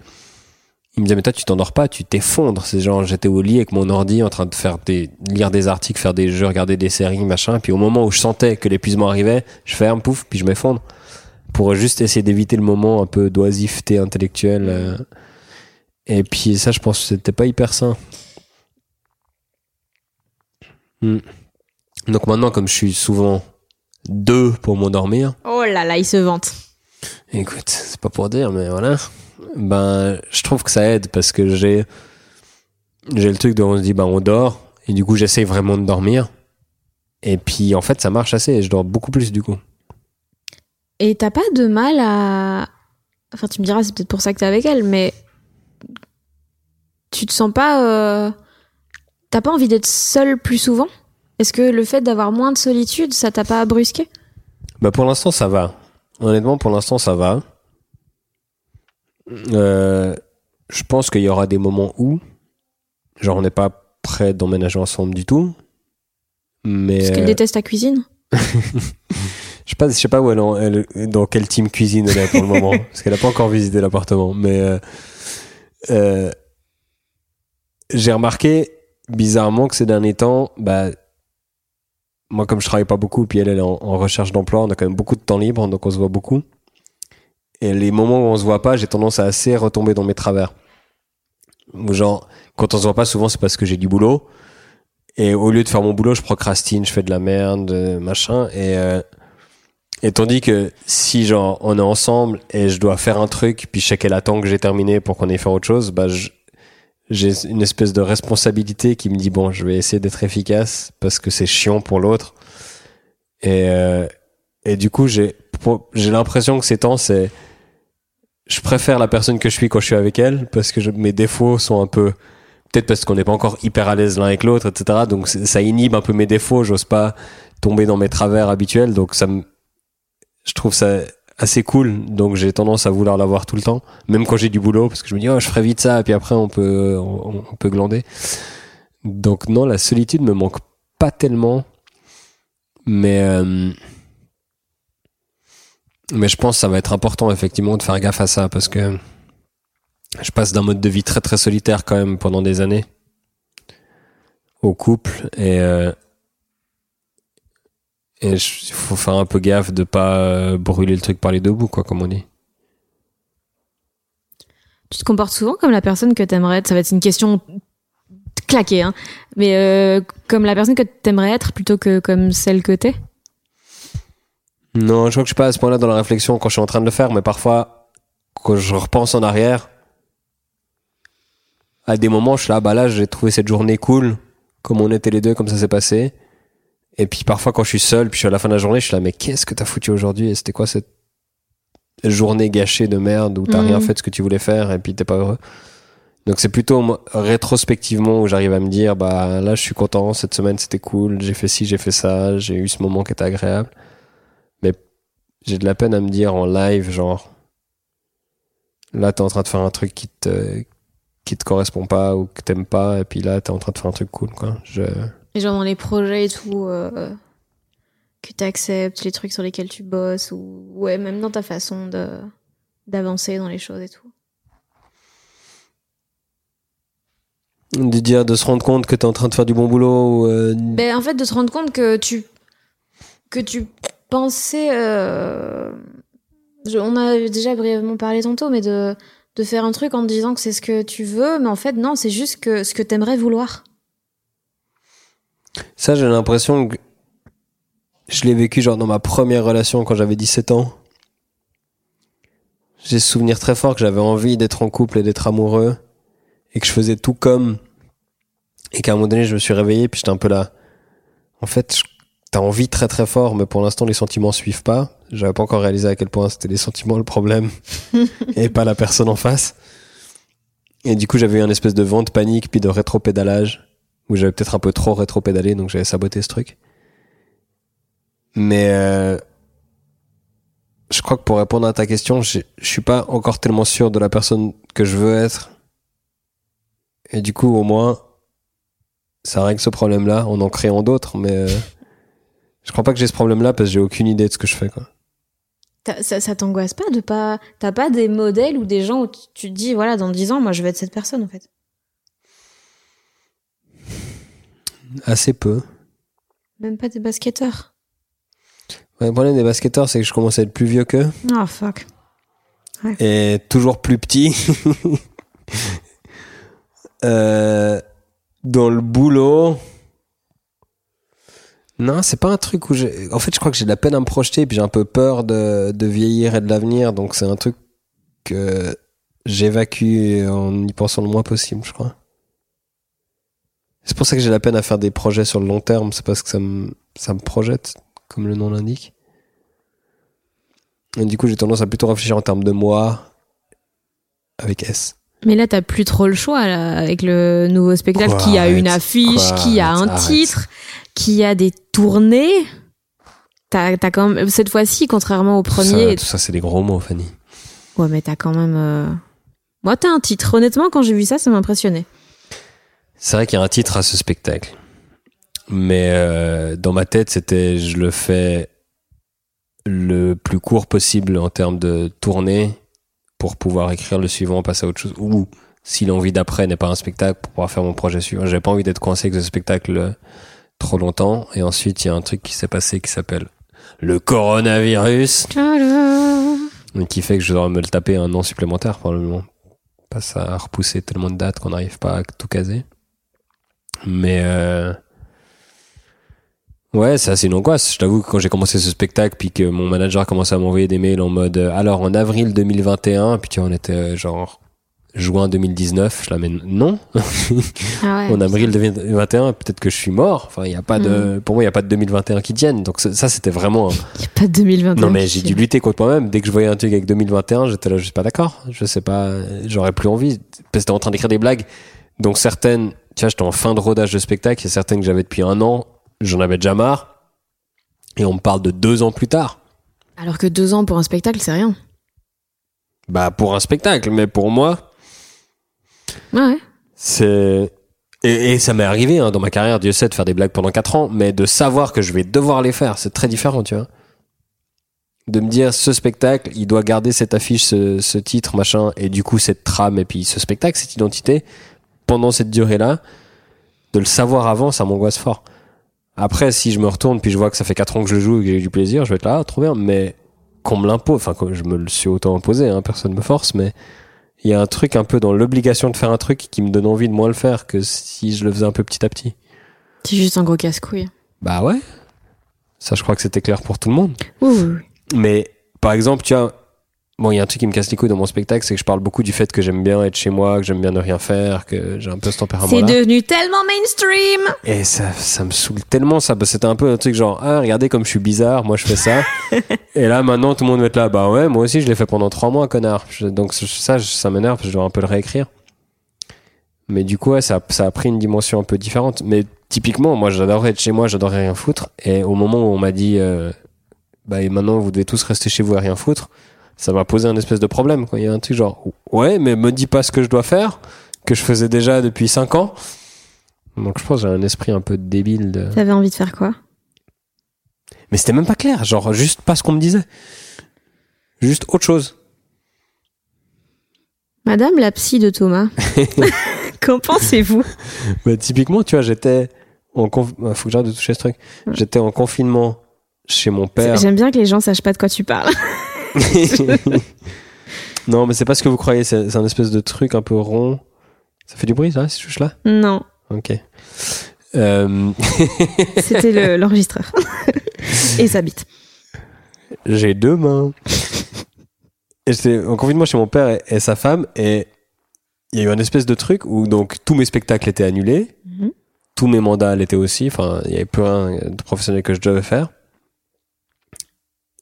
il me disait, mais toi, tu t'endors pas, tu t'effondres. C'est genre, j'étais au lit avec mon ordi en train de faire des, lire des articles, faire des jeux, regarder des séries, machin. Puis au moment où je sentais que l'épuisement arrivait, je ferme, pouf, puis je m'effondre. Pour juste essayer d'éviter le moment un peu d'oisiveté intellectuelle. Et puis ça, je pense que c'était pas hyper sain. Hmm. Donc maintenant, comme je suis souvent deux pour m'endormir, Oh là là, il se vante. Écoute, c'est pas pour dire, mais voilà. Ben, je trouve que ça aide parce que j'ai, j'ai le truc de on se dit, ben, on dort. Et du coup, j'essaie vraiment de dormir. Et puis, en fait, ça marche assez et je dors beaucoup plus du coup. Et t'as pas de mal à. Enfin, tu me diras, c'est peut-être pour ça que t'es avec elle, mais. Tu te sens pas. euh, T'as pas envie d'être seule plus souvent? Est-ce que le fait d'avoir moins de solitude, ça t'a pas brusqué? Bah, pour l'instant, ça va. Honnêtement, pour l'instant, ça va. Euh, je pense qu'il y aura des moments où, genre, on n'est pas prêt d'emménager ensemble du tout. Mais. Parce qu'elle euh, déteste ta cuisine? Je sais pas, je sais pas où elle, en- elle- dans quel team cuisine elle est pour le moment, parce qu'elle a pas encore visité l'appartement. Mais euh, euh, j'ai remarqué bizarrement que ces derniers temps, bah moi comme je travaille pas beaucoup, puis elle elle est en, recherche d'emploi, on a quand même beaucoup de temps libre, donc on se voit beaucoup. Et les moments où on se voit pas, j'ai tendance à assez retomber dans mes travers. Ou genre, quand on se voit pas, souvent c'est parce que j'ai du boulot. Et au lieu de faire mon boulot, je procrastine, je fais de la merde, euh, machin. Et, euh, et tandis que si genre on est ensemble et je dois faire un truc, puis je sais qu'elle attend que j'ai terminé pour qu'on aille faire autre chose, bah je- j'ai une espèce de responsabilité qui me dit bon, je vais essayer d'être efficace parce que c'est chiant pour l'autre. Et, euh, et du coup, j'ai j'ai l'impression que ces temps, c'est je préfère la personne que je suis quand je suis avec elle parce que mes défauts sont un peu peut-être parce qu'on n'est pas encore hyper à l'aise l'un avec l'autre, etc. Donc ça inhibe un peu mes défauts. J'ose pas tomber dans mes travers habituels. Donc ça me, je trouve ça assez cool. Donc j'ai tendance à vouloir l'avoir tout le temps, même quand j'ai du boulot, parce que je me dis oh je ferai vite ça et puis après on peut on, peut glander. Donc non, la solitude me manque pas tellement, mais euh, mais je pense que ça va être important effectivement de faire gaffe à ça parce que je passe d'un mode de vie très très solitaire quand même pendant des années au couple et euh, et il faut faire un peu gaffe de pas euh, brûler le truc par les deux bouts quoi comme on dit. Tu te comportes souvent comme la personne que t'aimerais être? Ça va être une question claquée, hein. Mais euh, comme la personne que t'aimerais être plutôt que comme celle que t'es? Non, je crois que je suis pas à ce point-là dans la réflexion quand je suis en train de le faire, mais parfois, quand je repense en arrière, à des moments, je suis là, bah là, j'ai trouvé cette journée cool, comme on était les deux, comme ça s'est passé. Et puis parfois, quand je suis seul, puis je suis à la fin de la journée, je suis là, mais qu'est-ce que t'as foutu aujourd'hui? Et c'était quoi cette journée gâchée de merde où t'as Mhm. rien fait de ce que tu voulais faire et puis t'es pas heureux? Donc c'est plutôt moi, rétrospectivement où j'arrive à me dire, bah là, je suis content, cette semaine c'était cool, j'ai fait ci, j'ai fait ça, j'ai eu ce moment qui était agréable j'ai de la peine à me dire en live, genre, là, t'es en train de faire un truc qui te, qui te correspond pas ou que t'aimes pas, et puis là, t'es en train de faire un truc cool, quoi. Je, Et genre dans les projets et tout, euh, que t'acceptes, les trucs sur lesquels tu bosses, ou ouais, même dans ta façon de d'avancer dans les choses et tout. de dire, de se rendre compte que t'es en train de faire du bon boulot, ou, euh, Ben, en fait, de se rendre compte que tu que tu pensais, euh, je- on a déjà brièvement parlé tantôt, mais de de faire un truc en te disant que c'est ce que tu veux, mais en fait non, c'est juste que ce que t'aimerais vouloir. Ça, j'ai l'impression que je l'ai vécu, genre, dans ma première relation quand j'avais 17 ans. J'ai ce souvenir très fort que j'avais envie d'être en couple et d'être amoureux, et que je faisais tout comme, et qu'à un moment donné, je me suis réveillé, puis j'étais un peu là. En fait, t'as envie très très fort, mais pour l'instant, les sentiments suivent pas. J'avais pas encore réalisé à quel point c'était les sentiments le problème, et pas la personne en face. Et du coup, j'avais eu un espèce de vent de panique, puis de rétro-pédalage, où j'avais peut-être un peu trop rétro-pédalé, donc j'avais saboté ce truc. Mais euh, je crois que pour répondre à ta question, je suis pas encore tellement sûr de la personne que je veux être. Et du coup, au moins, ça règle ce problème-là en en créant d'autres, mais euh, je crois pas que j'ai ce problème-là parce que j'ai aucune idée de ce que je fais, quoi. Ça, t'angoisse pas de pas. T'as pas des modèles ou des gens où tu te dis, voilà, dans 10 ans, moi, je vais être cette personne, en fait. Assez peu. Même pas des basketteurs. Ouais, le problème des basketteurs, c'est que je commence à être plus vieux qu'eux Oh, fuck. et toujours plus petit. Euh, dans le boulot. Non, c'est pas un truc où j'ai. En fait, je crois que j'ai de la peine à me projeter, puis j'ai un peu peur de, de vieillir et de l'avenir, donc c'est un truc que j'évacue en y pensant le moins possible, je crois. C'est pour ça que j'ai la peine à faire des projets sur le long terme, c'est parce que ça me, ça me projette, comme le nom l'indique. Et du coup, j'ai tendance à plutôt réfléchir en termes de moi, avec S. Mais là, t'as plus trop le choix, là, avec le nouveau spectacle Quoi, qui a une affiche, Quoi, qui a un arrête. titre, qui a des tournées. T'as, t'as quand même, cette fois-ci, contrairement au ça- premier. Tout ça, c'est des gros mots, Fanny. Ouais, mais t'as quand même, euh, moi, t'as un titre. Honnêtement, quand j'ai vu ça, ça m'a impressionné. C'est vrai qu'il y a un titre à ce spectacle. Mais euh, dans ma tête, c'était je le fais le plus court possible en termes de tournée pour pouvoir écrire le suivant, passer à autre chose. Ou si l'envie d'après n'est pas un spectacle, pour pouvoir faire mon projet suivant. J'avais pas envie d'être coincé avec ce spectacle trop longtemps. Et ensuite, il y a un truc qui s'est passé qui s'appelle le coronavirus. Qui fait que je dois me le taper un an supplémentaire probablement. Passe à repousser tellement de dates qu'on n'arrive pas à tout caser. Mais euh, ouais, c'est assez une angoisse. Je t'avoue que quand j'ai commencé ce spectacle, puis que mon manager a commencé à m'envoyer des mails en mode euh, alors en avril 2021, puis tu vois, on était euh, genre juin 2019, je la mets non. Ah ouais, en avril 2021, peut-être que je suis mort. Enfin, il y a pas de, pour moi, il y a pas de 2021 qui tienne. Donc ça, c'était vraiment. Il n'y a pas de 2021. Non mais j'ai dû lutter contre moi-même. Dès que je voyais un truc avec 2021, j'étais là, je suis pas d'accord. Je sais pas, j'aurais plus envie. Parce que j'étais en train d'écrire des blagues. Donc certaines, tu vois, j'étais en fin de rodage de spectacle. Il y a certaines que j'avais depuis un an, j'en avais déjà marre. Et on me parle de deux ans plus tard. Alors que deux ans pour un spectacle, c'est rien. Bah pour un spectacle, mais pour moi, Ouais, c'est et, et ça m'est arrivé hein, dans ma carrière, Dieu sait, de faire des blagues pendant quatre ans, mais de savoir que je vais devoir les faire, c'est très différent, tu vois. De me dire ce spectacle, il doit garder cette affiche, ce, ce titre, machin, et du coup cette trame, et puis ce spectacle, cette identité, pendant cette durée-là, de le savoir avant, ça m'angoisse fort. Après, si je me retourne, puis je vois que ça fait quatre ans que je joue et que j'ai du plaisir, je vais être là, ah, trop bien, mais qu'on me l'impose, enfin, que je me le suis autant imposé, hein, personne me force, mais il y a un truc un peu dans l'obligation de faire un truc qui me donne envie de moins le faire que si je le faisais un peu petit à petit. C'est juste un gros casse-couille. Bah ouais. Ça, je crois que c'était clair pour tout le monde. Oui. Mais par exemple, tu vois, bon, il y a un truc qui me casse les couilles dans mon spectacle, c'est que je parle beaucoup du fait que j'aime bien être chez moi, que j'aime bien ne rien faire, que j'ai un peu ce C'est tempérament-là. devenu tellement mainstream Et ça, ça me saoule tellement ça. Parce que c'était un peu un truc genre, ah, regardez comme je suis bizarre, moi je fais ça. et là, maintenant, tout le monde va être là, bah ouais, moi aussi je l'ai fait pendant trois mois, connard. Je- donc ça, ça m'énerve, je dois un peu le réécrire. Mais du coup, ouais, ça, ça a pris une dimension un peu différente. Mais typiquement, moi j'adorais être chez moi, j'adorais rien foutre. Et au moment où on m'a dit, euh, bah et maintenant vous devez tous rester chez vous à rien foutre, ça m'a posé un espèce de problème. Quoi. Il y a un truc genre, ouais, mais me dis pas ce que je dois faire, que je faisais déjà depuis cinq ans. Donc je pense j'ai un esprit un peu débile de... T'avais envie de faire quoi? Mais c'était même pas clair, genre juste pas ce qu'on me disait. Juste autre chose. Madame la psy de Thomas, qu'en pensez-vous? Mais typiquement, tu vois, j'étais en conf... ah, faut que j'arrête de toucher ce truc. J'étais en confinement chez mon père. J'aime bien que les gens sachent pas de quoi tu parles. non, mais c'est pas ce que vous croyez, c'est un espèce de truc un peu rond. Ça fait du bruit, ça, si je touche là Non, Ok. Euh, c'était le- l'enregistreur. Et sa bite. J'ai deux mains. Et j'étais en confinement chez mon père et, et sa femme, et il y a eu un espèce de truc où donc tous mes spectacles étaient annulés, Mhm. tous mes mandats l'étaient aussi, enfin il y avait plus rien de professionnel que je devais faire.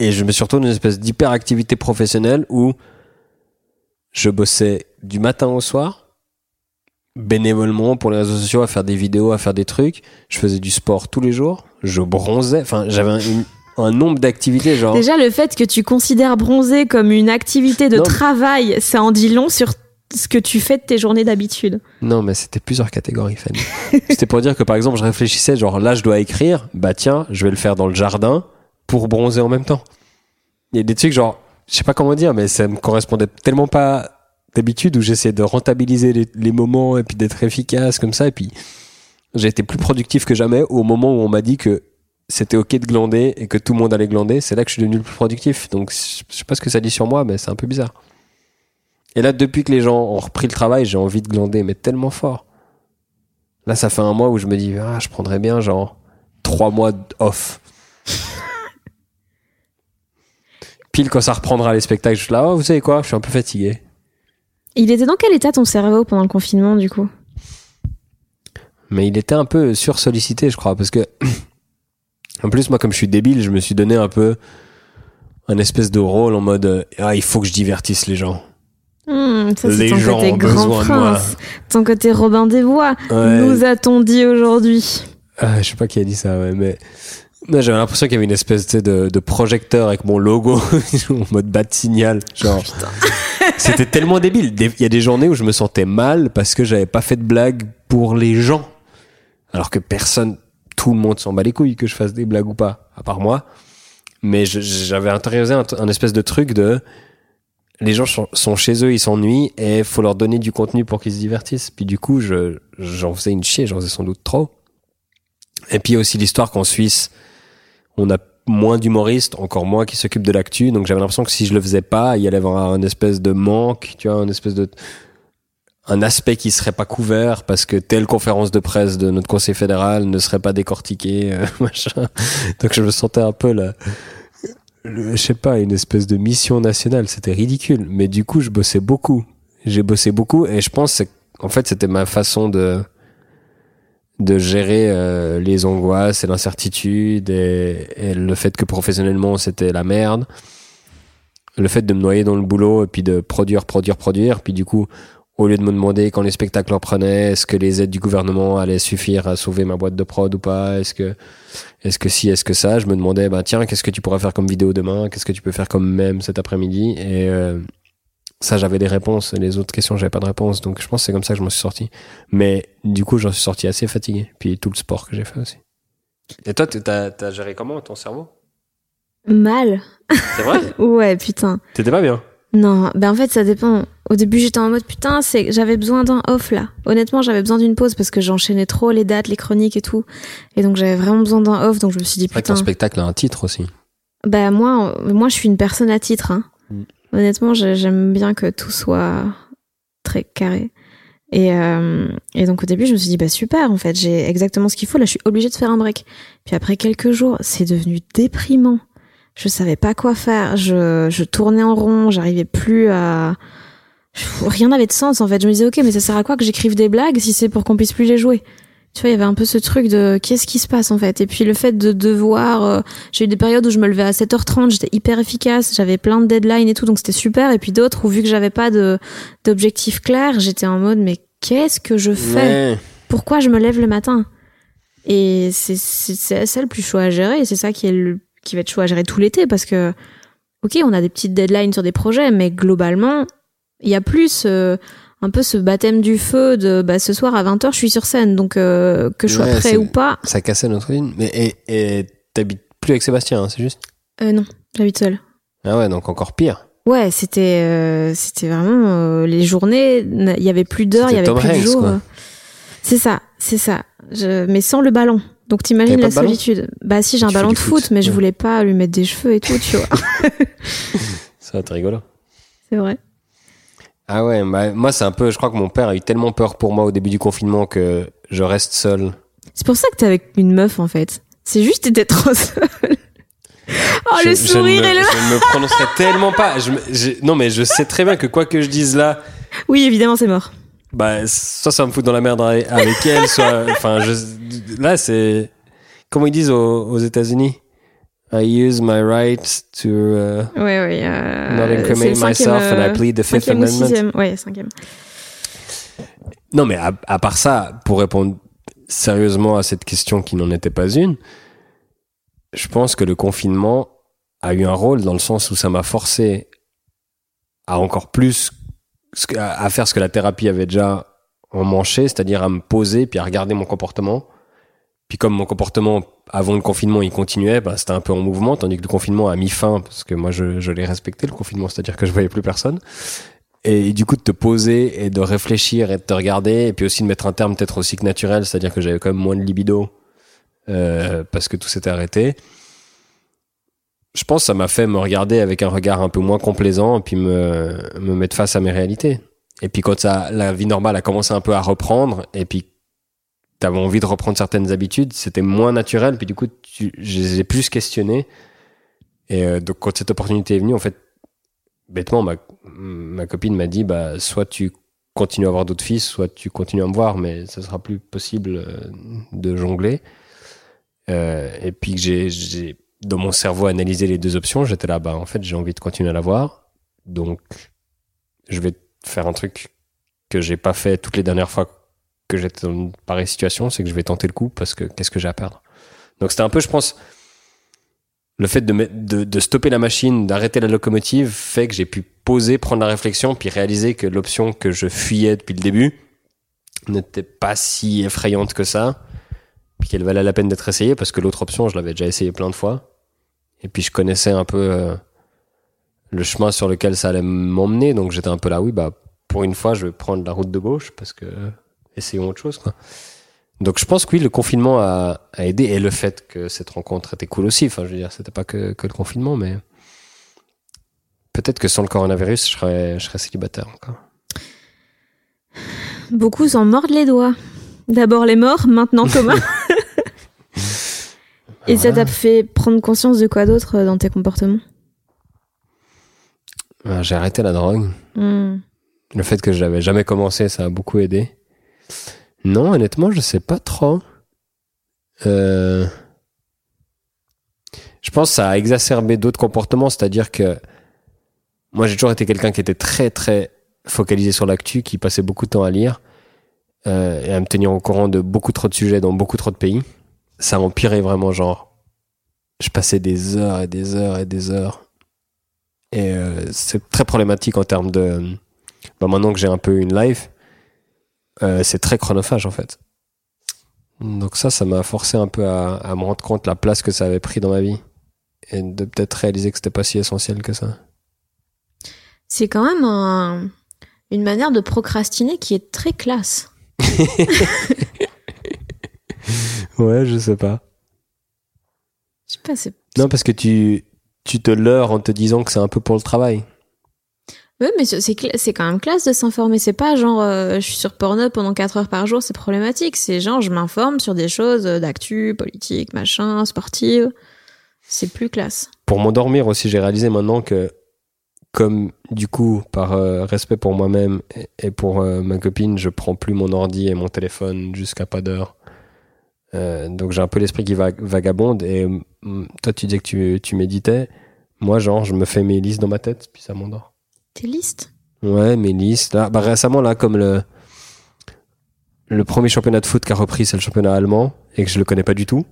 Et je me suis retrouvé dans une espèce d'hyperactivité professionnelle où je bossais du matin au soir, bénévolement pour les réseaux sociaux, à faire des vidéos, à faire des trucs. Je faisais du sport tous les jours, je bronzais, enfin j'avais un, une- un nombre d'activités genre... Déjà, le fait que tu considères bronzer comme une activité de Non. travail, ça en dit long sur ce que tu fais de tes journées d'habitude. Non, mais c'était plusieurs catégories, Fanny. c'était pour dire que, par exemple, je réfléchissais, genre, là, je dois écrire, bah tiens, je vais le faire dans le jardin pour bronzer en même temps. Il y a des trucs, genre, je sais pas comment dire, mais ça me correspondait tellement pas d'habitude où j'essayais de rentabiliser les, moments et puis d'être efficace comme ça. Et puis, j'ai été plus productif que jamais au moment où on m'a dit que c'était ok de glander et que tout le monde allait glander. C'est là que je suis devenu le plus productif. Donc, je sais pas ce que ça dit sur moi, mais c'est un peu bizarre. Et là, depuis que les gens ont repris le travail, j'ai envie de glander, mais tellement fort. Là, ça fait un mois où je me dis, ah, je prendrais bien genre trois mois off. Pile quand ça reprendra les spectacles, je suis là, oh, vous savez quoi, je suis un peu fatigué. Il était dans quel état ton cerveau pendant le confinement, du coup? Mais il était un peu sursollicité, je crois, parce que en plus, moi, comme je suis débile, je me suis donné un peu un espèce de rôle en mode, euh, ah, il faut que je divertisse les gens. Hmm, ça, c'est Les ton gens côté ont grand besoin de moi. prince. Ton côté Robin des Bois. Ouais. Nous a-t-on dit aujourd'hui? Ah, je sais pas qui a dit ça, ouais, mais j'avais l'impression qu'il y avait une espèce de, de projecteur avec mon logo en mode bas de signal. Genre, c'était tellement débile. Il y a des journées où je me sentais mal parce que j'avais pas fait de blagues pour les gens. Alors que personne, tout le monde s'en bat les couilles que je fasse des blagues ou pas, à part moi. mais j'avais intériorisé un, un espèce de truc de les gens sont- chez eux, ils s'ennuient et faut leur donner du contenu pour qu'ils se divertissent. Puis du coup, je j'en faisais une chier, j'en faisais sans doute trop. Et puis aussi l'histoire qu'en Suisse, on a moins d'humoristes, encore moins qui s'occupent de l'actu. Donc j'avais l'impression que si je le faisais pas, il y allait avoir un espèce de manque, tu vois, un espèce de un aspect qui serait pas couvert parce que telle conférence de presse de notre conseil fédéral ne serait pas décortiquée, euh, machin. Donc je me sentais un peu là, le- je sais pas, une espèce de mission nationale. C'était ridicule. Mais du coup, je bossais beaucoup. J'ai bossé beaucoup et je pense que en fait c'était ma façon de de gérer euh, les angoisses et l'incertitude et, et le fait que professionnellement c'était la merde. Le fait de me noyer dans le boulot et puis de produire produire produire. Puis du coup au lieu de me demander quand les spectacles reprenaient est-ce que les aides du gouvernement allaient suffire à sauver ma boîte de prod ou pas? Est-ce que est-ce que si est-ce que ça? Je me demandais bah tiens qu'est-ce que tu pourrais faire comme vidéo demain? Qu'est-ce que tu peux faire comme même cet après-midi? Et euh, ça j'avais des réponses et les autres questions j'avais pas de réponse donc je pense que c'est comme ça que je m'en suis sorti mais du coup j'en suis sorti assez fatigué puis tout le sport que j'ai fait aussi et toi t'as t'as géré comment ton cerveau? Mal. c'est vrai? Ouais, putain. t'étais pas bien? Non, ben en fait ça dépend. Au début j'étais en mode putain, c'est j'avais besoin d'un off là. Honnêtement j'avais besoin d'une pause parce que j'enchaînais trop les dates, les chroniques et tout. Et donc j'avais vraiment besoin d'un off, donc je me suis dit c'est vrai que ton putain. spectacle a un titre aussi Bah moi, euh, moi je suis une personne à titre. Hein. Mm. Honnêtement j'ai- j'aime bien que tout soit très carré. Et, euh, et donc au début je me suis dit bah super en fait j'ai exactement ce qu'il faut là je suis obligée de faire un break. Puis après quelques jours c'est devenu déprimant. Je savais pas quoi faire. Je, je tournais en rond. J'arrivais plus à. Rien n'avait de sens en fait. Je me disais ok, mais ça sert à quoi que j'écrive des blagues si c'est pour qu'on puisse plus les jouer? Tu vois, il y avait un peu ce truc de qu'est-ce qui se passe en fait? Et puis le fait de devoir. euh, J'ai eu des périodes où je me levais à 7h30, j'étais hyper efficace, j'avais plein de deadlines et tout, donc c'était super. Et puis d'autres où vu que j'avais pas de d'objectif clair, j'étais en mode mais qu'est-ce que je fais? Ouais. pourquoi je me lève le matin? Et c'est c'est c'est ça le plus chaud à gérer, et c'est ça qui est le qui va être chaud à gérer tout l'été parce que ok, on a des petites deadlines sur des projets, mais globalement, il y a plus euh, un peu ce baptême du feu de bah, ce soir à 20h je suis sur scène, donc euh, que je sois Ouais, prêt ou pas. ça cassait notre ligne mais et et t'habites plus avec Sébastien hein, c'est juste? Euh, non, j'habite seule. ah ouais donc encore pire Ouais, c'était euh, c'était vraiment euh, les journées. Il y avait plus d'heures, il y avait Tom plus de jours. C'est ça, c'est ça. Je, mais sans le ballon. Donc t'imagines la solitude. Bah si, j'ai un ballon de foot, foot, mais je ouais. voulais pas lui mettre des cheveux et tout, tu vois. ça va être rigolo c'est vrai. Ah ouais, bah, moi c'est un peu, je crois que mon père a eu tellement peur pour moi au début du confinement que je reste seul. C'est pour ça que t'es avec une meuf en fait. C'est juste t'étais trop seule. oh je, le sourire et me- le. Je ne me prononcerai tellement pas. Je, me- je- non mais je sais très bien que quoi que je dise là, Oui, évidemment, c'est mort. bah soit ça me fout dans la merde avec avec elle, soit, enfin je, là c'est, comment ils disent aux, aux États-Unis, I use my right to uh, Ouais, ouais. Euh, not incriminate myself and I euh, plead the Fifth Amendment. sixième. Ouais, cinquième. Non, mais à, à part ça, pour répondre sérieusement à cette question qui n'en était pas une, je pense que le confinement a eu un rôle dans le sens où ça m'a forcé à encore plus à faire ce que la thérapie avait déjà emmanché, c'est-à-dire à me poser puis à regarder mon comportement. Puis comme mon comportement avant le confinement il continuait, bah, c'était un peu en mouvement, tandis que le confinement a mis fin parce que moi je, je l'ai respecté le confinement, c'est-à-dire que je voyais plus personne. Et du coup, de te poser et de réfléchir et de te regarder, et puis aussi de mettre un terme peut-être aussi que naturel, c'est-à-dire que j'avais quand même moins de libido euh, parce que tout s'était arrêté. Je pense que ça m'a fait me regarder avec un regard un peu moins complaisant et puis me, me mettre face à mes réalités. Et puis quand ça, la vie normale a commencé un peu à reprendre, et puis t'avais envie de reprendre certaines habitudes, c'était moins naturel, puis du coup, tu, je les ai plus questionnés. Et euh, donc quand cette opportunité est venue, en fait, bêtement, ma, ma copine m'a dit, bah, soit tu continues à avoir d'autres fils, soit tu continues à me voir, mais ça sera plus possible euh, de jongler. Euh, et puis que j'ai, dans mon cerveau, analysé les deux options, j'étais là, bah, en fait, j'ai envie de continuer à la voir. Donc, je vais faire un truc que j'ai pas fait toutes les dernières fois que j'étais dans une pareille situation, c'est que je vais tenter le coup parce que qu'est-ce que j'ai à perdre? Donc, c'était un peu, je pense, le fait de, de, de stopper la machine, d'arrêter la locomotive, fait que j'ai pu poser, prendre la réflexion, puis réaliser que l'option que je fuyais depuis le début n'était pas si effrayante que ça, puis qu'elle valait la peine d'être essayée, parce que l'autre option, je l'avais déjà essayé plein de fois. Et puis je connaissais un peu euh, le chemin sur lequel ça allait m'emmener, donc j'étais un peu là, oui, bah pour une fois, je vais prendre la route de gauche parce que essayons autre chose, quoi. Donc je pense que oui, le confinement a, a, aidé et le fait que cette rencontre était cool aussi. Enfin, je veux dire, c'était pas que, que le confinement, mais peut-être que sans le coronavirus, je serais, je serais célibataire encore. Beaucoup s'en mordent les doigts. D'abord les morts, maintenant Thomas. et ça t'a fait prendre conscience de quoi d'autre euh, dans tes comportements? Ah, J'ai arrêté la drogue. Hmm. Le fait que je l'avais jamais commencé, ça a beaucoup aidé. Non, honnêtement, je sais pas trop. Euh, Je pense que ça a exacerbé d'autres comportements, c'est-à-dire que moi j'ai toujours été quelqu'un qui était très très focalisé sur l'actu, qui passait beaucoup de temps à lire euh, et à me tenir au courant de beaucoup trop de sujets dans beaucoup trop de pays. Ça a empiré vraiment, genre, je passais des heures et des heures et des heures. Et euh, c'est très problématique en termes de... Bah, maintenant que j'ai un peu une life, euh, c'est très chronophage en fait. Donc ça, ça m'a forcé un peu à, à me rendre compte la place que ça avait pris dans ma vie et de peut-être réaliser que c'était pas si essentiel que ça. C'est quand même un- une manière de procrastiner qui est très classe. Ouais, je sais pas. Je sais pas, c'est. Non, parce que tu, tu te leurres en te disant que c'est un peu pour le travail. Mais c'est quand même classe de s'informer. C'est pas genre euh, je suis sur Pornhub pendant 4 heures par jour, c'est problématique. C'est genre je m'informe sur des choses euh, d'actu, politique, machin, sportive. C'est plus classe. Pour m'endormir aussi, j'ai réalisé maintenant que, comme du coup, par euh, respect pour moi-même et, pour ma copine, je prends plus mon ordi et mon téléphone jusqu'à pas d'heure. Donc j'ai un peu l'esprit qui va vagabonde. Et mm, toi, tu disais que tu, tu méditais. Moi, genre, je me fais mes listes dans ma tête, puis ça m'endort. Tes listes? Ouais, mes listes. Là, bah, récemment, là, comme le, le premier championnat de foot qu'a repris, c'est le championnat allemand, et que je le connais pas du tout.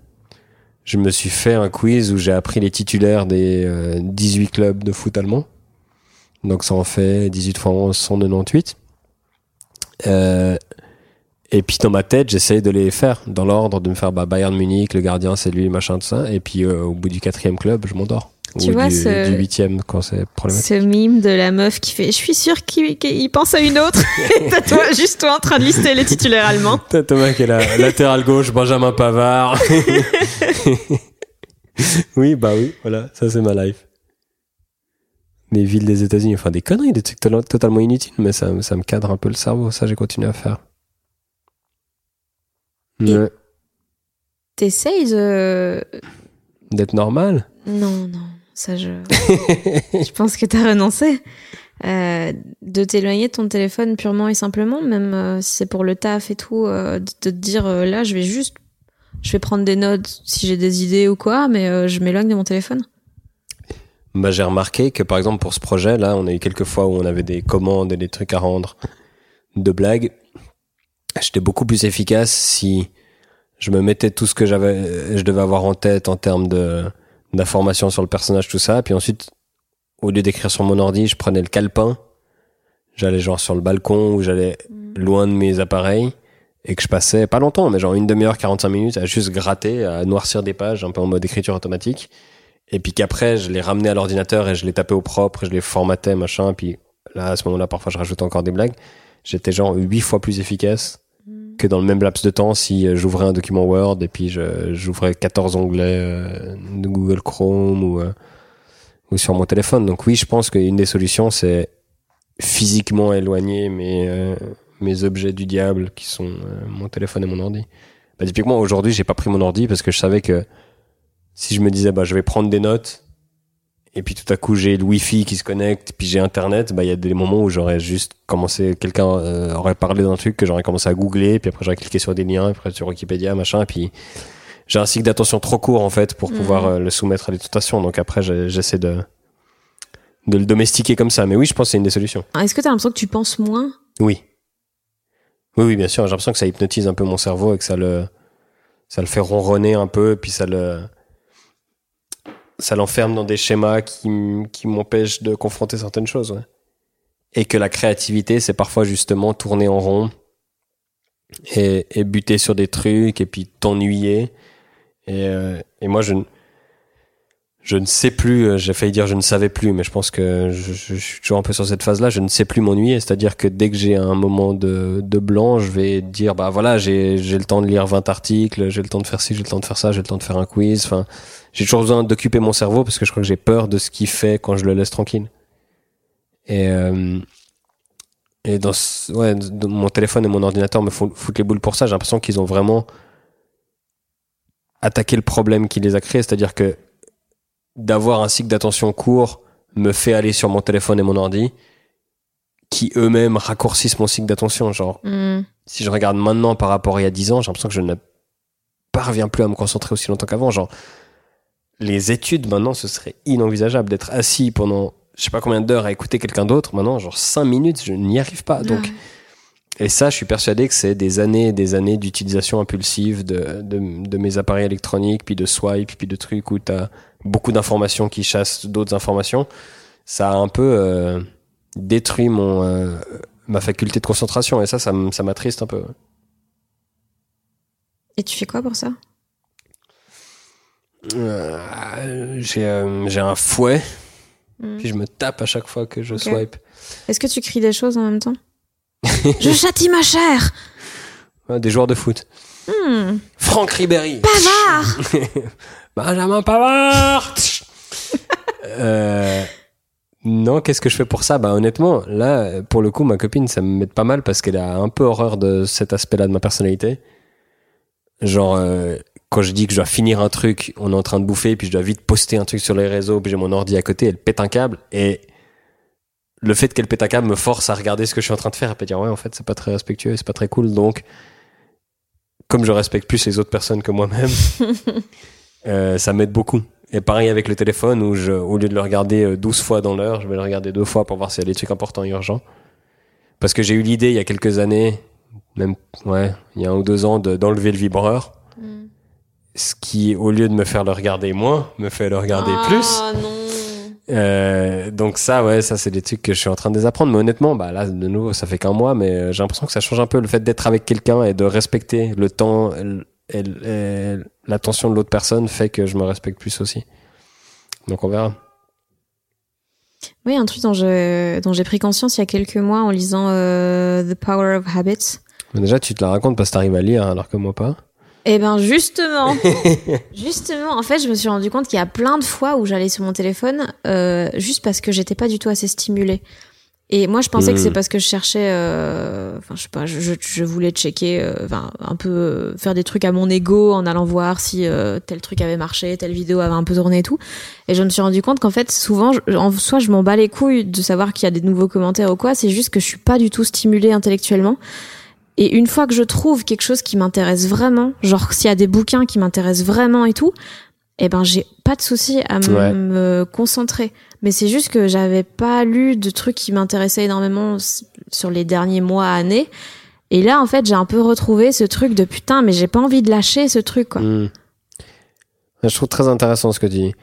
Je me suis fait un quiz où j'ai appris les titulaires des euh, 18 clubs de foot allemand. Donc ça en fait 18 fois 11, 198. Euh, et puis dans ma tête, j'essaye de les faire dans l'ordre, de me faire bah, Bayern Munich, le gardien c'est lui, machin, tout ça. Et puis euh, au bout du quatrième club, je m'endors. Tu Ou vois, du, ce- du huitième quand c'est problématique. Ce mime de la meuf qui fait Je suis sûre qu'il pense à une autre. Et t'as toi, juste toi en train de lister les titulaires allemands. T'as Thomas qui est là, latéral gauche, Benjamin Pavard. oui, bah oui, voilà, ça c'est ma life. Les villes des États-Unis, enfin des conneries, des trucs to- totalement inutiles, mais ça, ça me cadre un peu le cerveau, ça j'ai continué à faire. Ouais. T'essayes de. D'être normal? Non, non, ça je. je pense que t'as renoncé. Euh, de t'éloigner de ton téléphone purement et simplement, même euh, si c'est pour le taf et tout, euh, de te dire là, je vais juste. Je vais prendre des notes si j'ai des idées ou quoi, mais je m'éloigne de mon téléphone. Bah, j'ai remarqué que par exemple pour ce projet là, on a eu quelques fois où on avait des commandes et des trucs à rendre de blagues. J'étais beaucoup plus efficace si je me mettais tout ce que j'avais, je devais avoir en tête en termes de d'informations sur le personnage, tout ça. Puis ensuite, au lieu d'écrire sur mon ordi, je prenais le calepin. J'allais genre sur le balcon ou j'allais loin de mes appareils et que je passais pas longtemps, mais genre une demi-heure, 45 minutes à juste gratter, à noircir des pages, un peu en mode écriture automatique. Et puis qu'après, je les ramenais à l'ordinateur et je les tapais au propre, et je les formatais, machin. Puis là, à ce moment-là, parfois, je rajoutais encore des blagues. J'étais genre huit fois plus efficace que dans le même laps de temps si euh, j'ouvrais un document Word et puis j'ouvrais 14 onglets euh, de Google Chrome ou, euh, ou sur mon téléphone. Donc oui, je pense qu'une des solutions, c'est physiquement éloigner mes, mes objets du diable qui sont mon téléphone et mon ordi. Bah, typiquement, aujourd'hui, j'ai pas pris mon ordi parce que je savais que si je me disais, bah, je vais prendre des notes, et puis tout à coup j'ai le wifi qui se connecte, puis j'ai internet, bah il y a des moments où j'aurais juste commencé, quelqu'un euh, aurait parlé d'un truc que j'aurais commencé à googler, puis après j'aurais cliqué sur des liens, puis après sur Wikipédia, machin, et puis j'ai un cycle d'attention trop court en fait pour Mhm. pouvoir euh, le soumettre à des tentations, donc après j'essaie de de le domestiquer comme ça, mais oui, je pense que c'est une des solutions. Est-ce que t'as l'impression que tu penses moins? Oui. Oui, oui, bien sûr. J'ai l'impression que ça hypnotise un peu mon cerveau et que ça le, ça le fait ronronner un peu, puis ça le, ça l'enferme dans des schémas qui, qui m'empêchent de confronter certaines choses. ouais. Et que la créativité, c'est parfois justement tourner en rond et, et buter sur des trucs et puis t'ennuyer. Et, euh, et moi, je, je ne sais plus, euh, j'ai failli dire je ne savais plus, mais je pense que je, suis toujours un peu sur cette phase-là, je ne sais plus m'ennuyer, c'est-à-dire que dès que j'ai un moment de, de blanc, je vais dire, bah voilà, j'ai le temps de lire 20 articles, j'ai le temps de faire ci, j'ai le temps de faire ça, j'ai le temps de faire un quiz, enfin, j'ai toujours besoin d'occuper mon cerveau parce que je crois que j'ai peur de ce qu'il fait quand je le laisse tranquille. Et, euh, et dans, ce- ouais, mon téléphone et mon ordinateur me foutent les boules pour ça, j'ai l'impression qu'ils ont vraiment attaqué le problème qui les a créés, c'est-à-dire que d'avoir un cycle d'attention court me fait aller sur mon téléphone et mon ordi qui eux-mêmes raccourcissent mon cycle d'attention. Genre, Hmm. si je regarde maintenant par rapport à il y a 10 ans, j'ai l'impression que je ne parviens plus à me concentrer aussi longtemps qu'avant. Genre, les études maintenant, ce serait inenvisageable d'être assis pendant je sais pas combien d'heures à écouter quelqu'un d'autre. Maintenant, genre 5 minutes, je n'y arrive pas. Donc, et ça, je suis persuadé que c'est des années et des années d'utilisation impulsive de, de, de mes appareils électroniques, puis de swipe, puis de trucs où tu as beaucoup d'informations qui chassent d'autres informations. Ça a un peu euh, détruit mon, euh, ma faculté de concentration. Et ça, ça, ça m'attriste un peu. Et tu fais quoi pour ça? Euh, j'ai euh, j'ai un fouet, Hmm. puis je me tape à chaque fois que je swipe. Est-ce que tu cries des choses en même temps? Je châtie ma chair des joueurs de foot. Hmm. Franck Ribéry. Pavard Benjamin Pavard Euh, Non, qu'est-ce que je fais pour ça? Bah honnêtement, là, pour le coup, ma copine, ça me met pas mal parce qu'elle a un peu horreur de cet aspect-là de ma personnalité. Genre, euh, quand je dis que je dois finir un truc, on est en train de bouffer, puis je dois vite poster un truc sur les réseaux, puis j'ai mon ordi à côté, elle pète un câble, et le fait qu'elle pète un câble me force à regarder ce que je suis en train de faire, et puis dire, ouais, en fait, c'est pas très respectueux, c'est pas très cool, donc, comme je respecte plus les autres personnes que moi-même, euh, ça m'aide beaucoup. Et pareil avec le téléphone, où je, au lieu de le regarder euh, 12 fois dans l'heure, je vais le regarder deux fois pour voir s'il y a des trucs importants et urgents. Parce que j'ai eu l'idée il y a quelques années, même, ouais, il y a un ou deux ans, de- d'enlever le vibreur. Hmm. Ce qui, au lieu de me faire le regarder moins, me fait le regarder plus. Oh non Euh, donc ça, ouais, ça c'est des trucs que je suis en train de désapprendre. Mais honnêtement, bah là, de nouveau, ça fait qu'un mois, mais euh, j'ai l'impression que ça change un peu le fait d'être avec quelqu'un et de respecter le temps et, l'attention de l'autre personne fait que je me respecte plus aussi. Donc on verra. Oui, un truc dont j'ai pris conscience il y a quelques mois en lisant euh, The Power of Habits. Mais déjà, tu te la racontes parce que t'arrives à lire, alors que moi pas. Eh ben justement, justement, en fait, je me suis rendu compte qu'il y a plein de fois où j'allais sur mon téléphone euh, juste parce que j'étais pas du tout assez stimulée. Et moi, je pensais que Hmm. c'est parce que je cherchais, euh, enfin, je sais pas, je, je, voulais checker, euh, enfin, un peu euh, faire des trucs à mon ego en allant voir si euh, tel truc avait marché, telle vidéo avait un peu tourné et tout. Et je me suis rendu compte qu'en fait, souvent, je- en soit je m'en bats les couilles de savoir qu'il y a des nouveaux commentaires ou quoi, c'est juste que je suis pas du tout stimulée intellectuellement. Et une fois que je trouve quelque chose qui m'intéresse vraiment, genre s'il y a des bouquins qui m'intéressent vraiment et tout, eh ben j'ai pas de souci à Ouais. me concentrer. Mais c'est juste que j'avais pas lu de trucs qui m'intéressaient énormément sur les derniers mois, années. Et là, en fait, j'ai un peu retrouvé ce truc de putain, mais j'ai pas envie de lâcher ce truc, quoi. Hmm. Je trouve très intéressant ce que tu dis.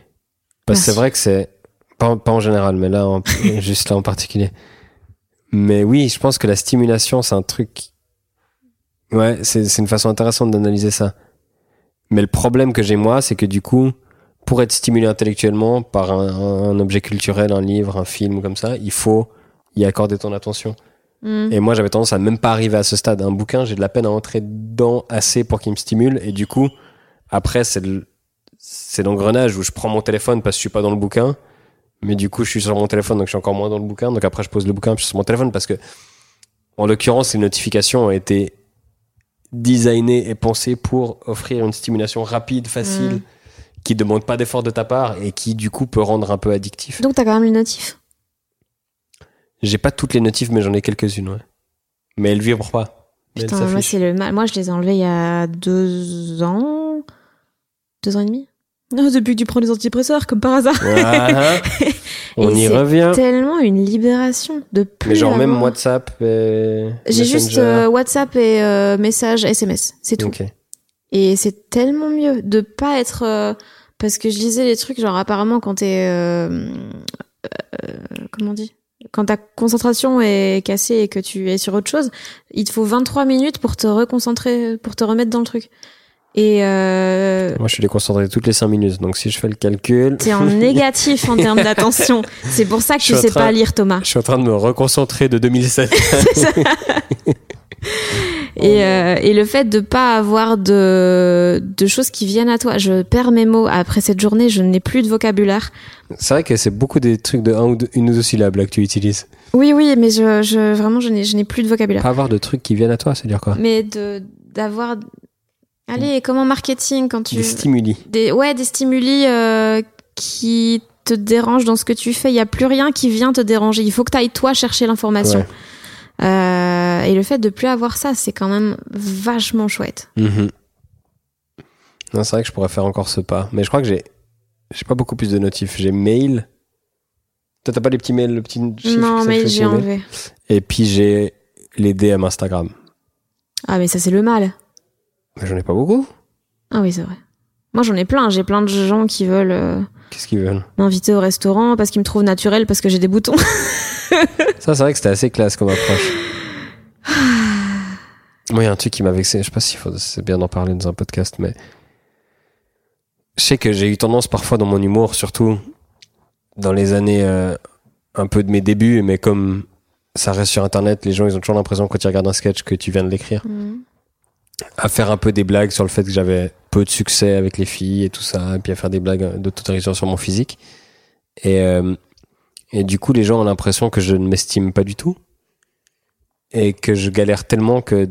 Parce que c'est vrai que c'est. Pas, pas en général, mais là, en- juste là en particulier. Mais oui, je pense que la stimulation, c'est un truc. Ouais, c'est c'est une façon intéressante d'analyser ça. Mais le problème que j'ai moi, c'est que du coup, pour être stimulé intellectuellement par un, un objet culturel, un livre, un film comme ça, il faut y accorder ton attention. Mm. Et moi, j'avais tendance à même pas arriver à ce stade. Un bouquin, j'ai de la peine à entrer dedans assez pour qu'il me stimule. Et du coup, après, c'est le- c'est l'engrenage où je prends mon téléphone parce que je suis pas dans le bouquin. Mais du coup, je suis sur mon téléphone, donc je suis encore moins dans le bouquin. Donc après, je pose le bouquin, puis je suis sur mon téléphone parce que, en l'occurrence, les notifications ont été designées et pensées pour offrir une stimulation rapide, facile, Mm. Qui demande pas d'effort de ta part et qui, du coup, peut rendre un peu addictif. Donc t'as quand même les notifs. J'ai pas toutes les notifs, mais j'en ai quelques-unes, ouais. Mais elles vibrent pas. Mais Putain, moi c'est le mal. Moi, je les ai enlevés il y a deux ans, deux ans et demi. Non, depuis que tu prends les antidépresseurs, comme par hasard. Voilà. On Et y c'est revient. Tellement une libération de plus. Mais genre même WhatsApp et J'ai juste euh, WhatsApp et euh, message SMS, c'est tout. Ok. Et c'est tellement mieux de pas être euh, parce que je lisais les trucs genre apparemment quand t'es euh, euh, comment on dit? Quand ta concentration est cassée et que tu es sur autre chose, il te faut 23 minutes pour te reconcentrer, pour te remettre dans le truc. Et euh, Moi, je suis déconcentré toutes les 5 minutes. Donc, si je fais le calcul, t'es en négatif en termes d'attention. C'est pour ça que Je tu sais train- pas lire Thomas. je suis en train de me reconcentrer de 2007. Et, euh, et le fait de pas avoir de, de choses qui viennent à toi. Je perds mes mots. Après cette journée, je n'ai plus de vocabulaire. c'est vrai que c'est beaucoup des trucs de un ou deux, une ou deux syllabes là que tu utilises. Oui, oui, mais je, je vraiment, je n'ai, plus de vocabulaire. Pas avoir de trucs qui viennent à toi, c'est dire quoi? Mais de d'avoir. Allez, comme en marketing, quand tu. Des stimuli. des, ouais, des stimuli euh, qui te dérangent dans ce que tu fais. Il y a plus rien qui vient te déranger. Il faut que tu ailles toi chercher l'information. Ouais. Euh, et le fait de plus avoir ça, c'est quand même vachement chouette. Mhm. Non, c'est vrai que je pourrais faire encore ce pas. Mais je crois que j'ai j'ai pas beaucoup plus de notifs. J'ai mail. Toi, t'as pas les petits mails, le petit chiffre non, mais j'ai enlevé. Et puis j'ai les DM Instagram. Ah, mais ça, c'est le mal. Mais j'en ai pas beaucoup. Ah oui, c'est vrai. Moi, j'en ai plein. J'ai plein de gens qui veulent euh, Qu'est-ce qu'ils veulent m'inviter au restaurant parce qu'ils me trouvent naturel parce que j'ai des boutons. Ça, c'est vrai que c'était assez classe comme approche. Moi, il y a un truc qui m'a vexé. Je sais pas si faut- c'est bien d'en parler dans un podcast, mais je sais que j'ai eu tendance parfois dans mon humour, surtout dans les années euh, un peu de mes débuts, mais comme ça reste sur Internet, les gens ils ont toujours l'impression quand ils regardent un sketch que tu viens de l'écrire, à faire un peu des blagues sur le fait que j'avais peu de succès avec les filles et tout ça, et puis à faire des blagues d'autodérision sur mon physique. Et euh, et du coup, les gens ont l'impression que je ne m'estime pas du tout. Et que je galère tellement que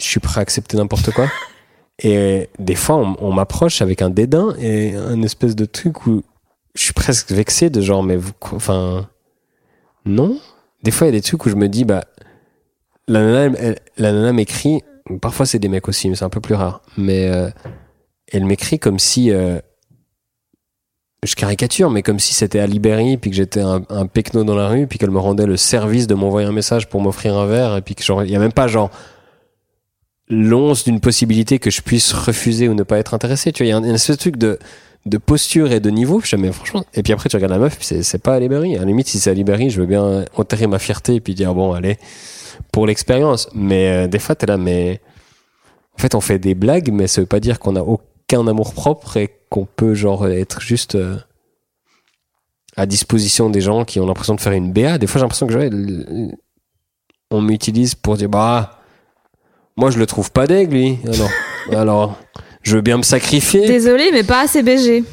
je suis prêt à accepter n'importe quoi. Et des fois, on, on m'approche avec un dédain et un espèce de truc où je suis presque vexé de genre, mais vous, enfin, non. Des fois, il y a des trucs où je me dis, bah, la nana, elle- la nana m'écrit, parfois c'est des mecs aussi, mais c'est un peu plus rare. Mais euh, elle m'écrit comme si, euh, je caricature, mais comme si c'était à Libéry, puis que j'étais un, un pecno dans la rue, puis qu'elle me rendait le service de m'envoyer un message pour m'offrir un verre, et puis que genre, y a même pas genre l'once d'une possibilité que je puisse refuser ou ne pas être intéressé. Tu vois, il y a un, un espèce de truc de, de posture et de niveau. Je mais franchement. Et puis après, tu regardes la meuf, puis c'est, c'est pas à Libéry. À la limite, si c'est à Libéry, je veux bien enterrer ma fierté et puis dire, bon, allez, pour l'expérience. Mais euh, des fois, t'es là, mais. En fait, on fait des blagues, mais ça veut pas dire qu'on a aucun amour propre et qu'on peut, genre, être juste. euh, à disposition des gens qui ont l'impression de faire une BA. Des fois, j'ai l'impression que le- on m'utilise pour dire bah moi je le trouve pas deg lui. Alors, alors je veux bien me sacrifier. Désolée, mais pas assez BG.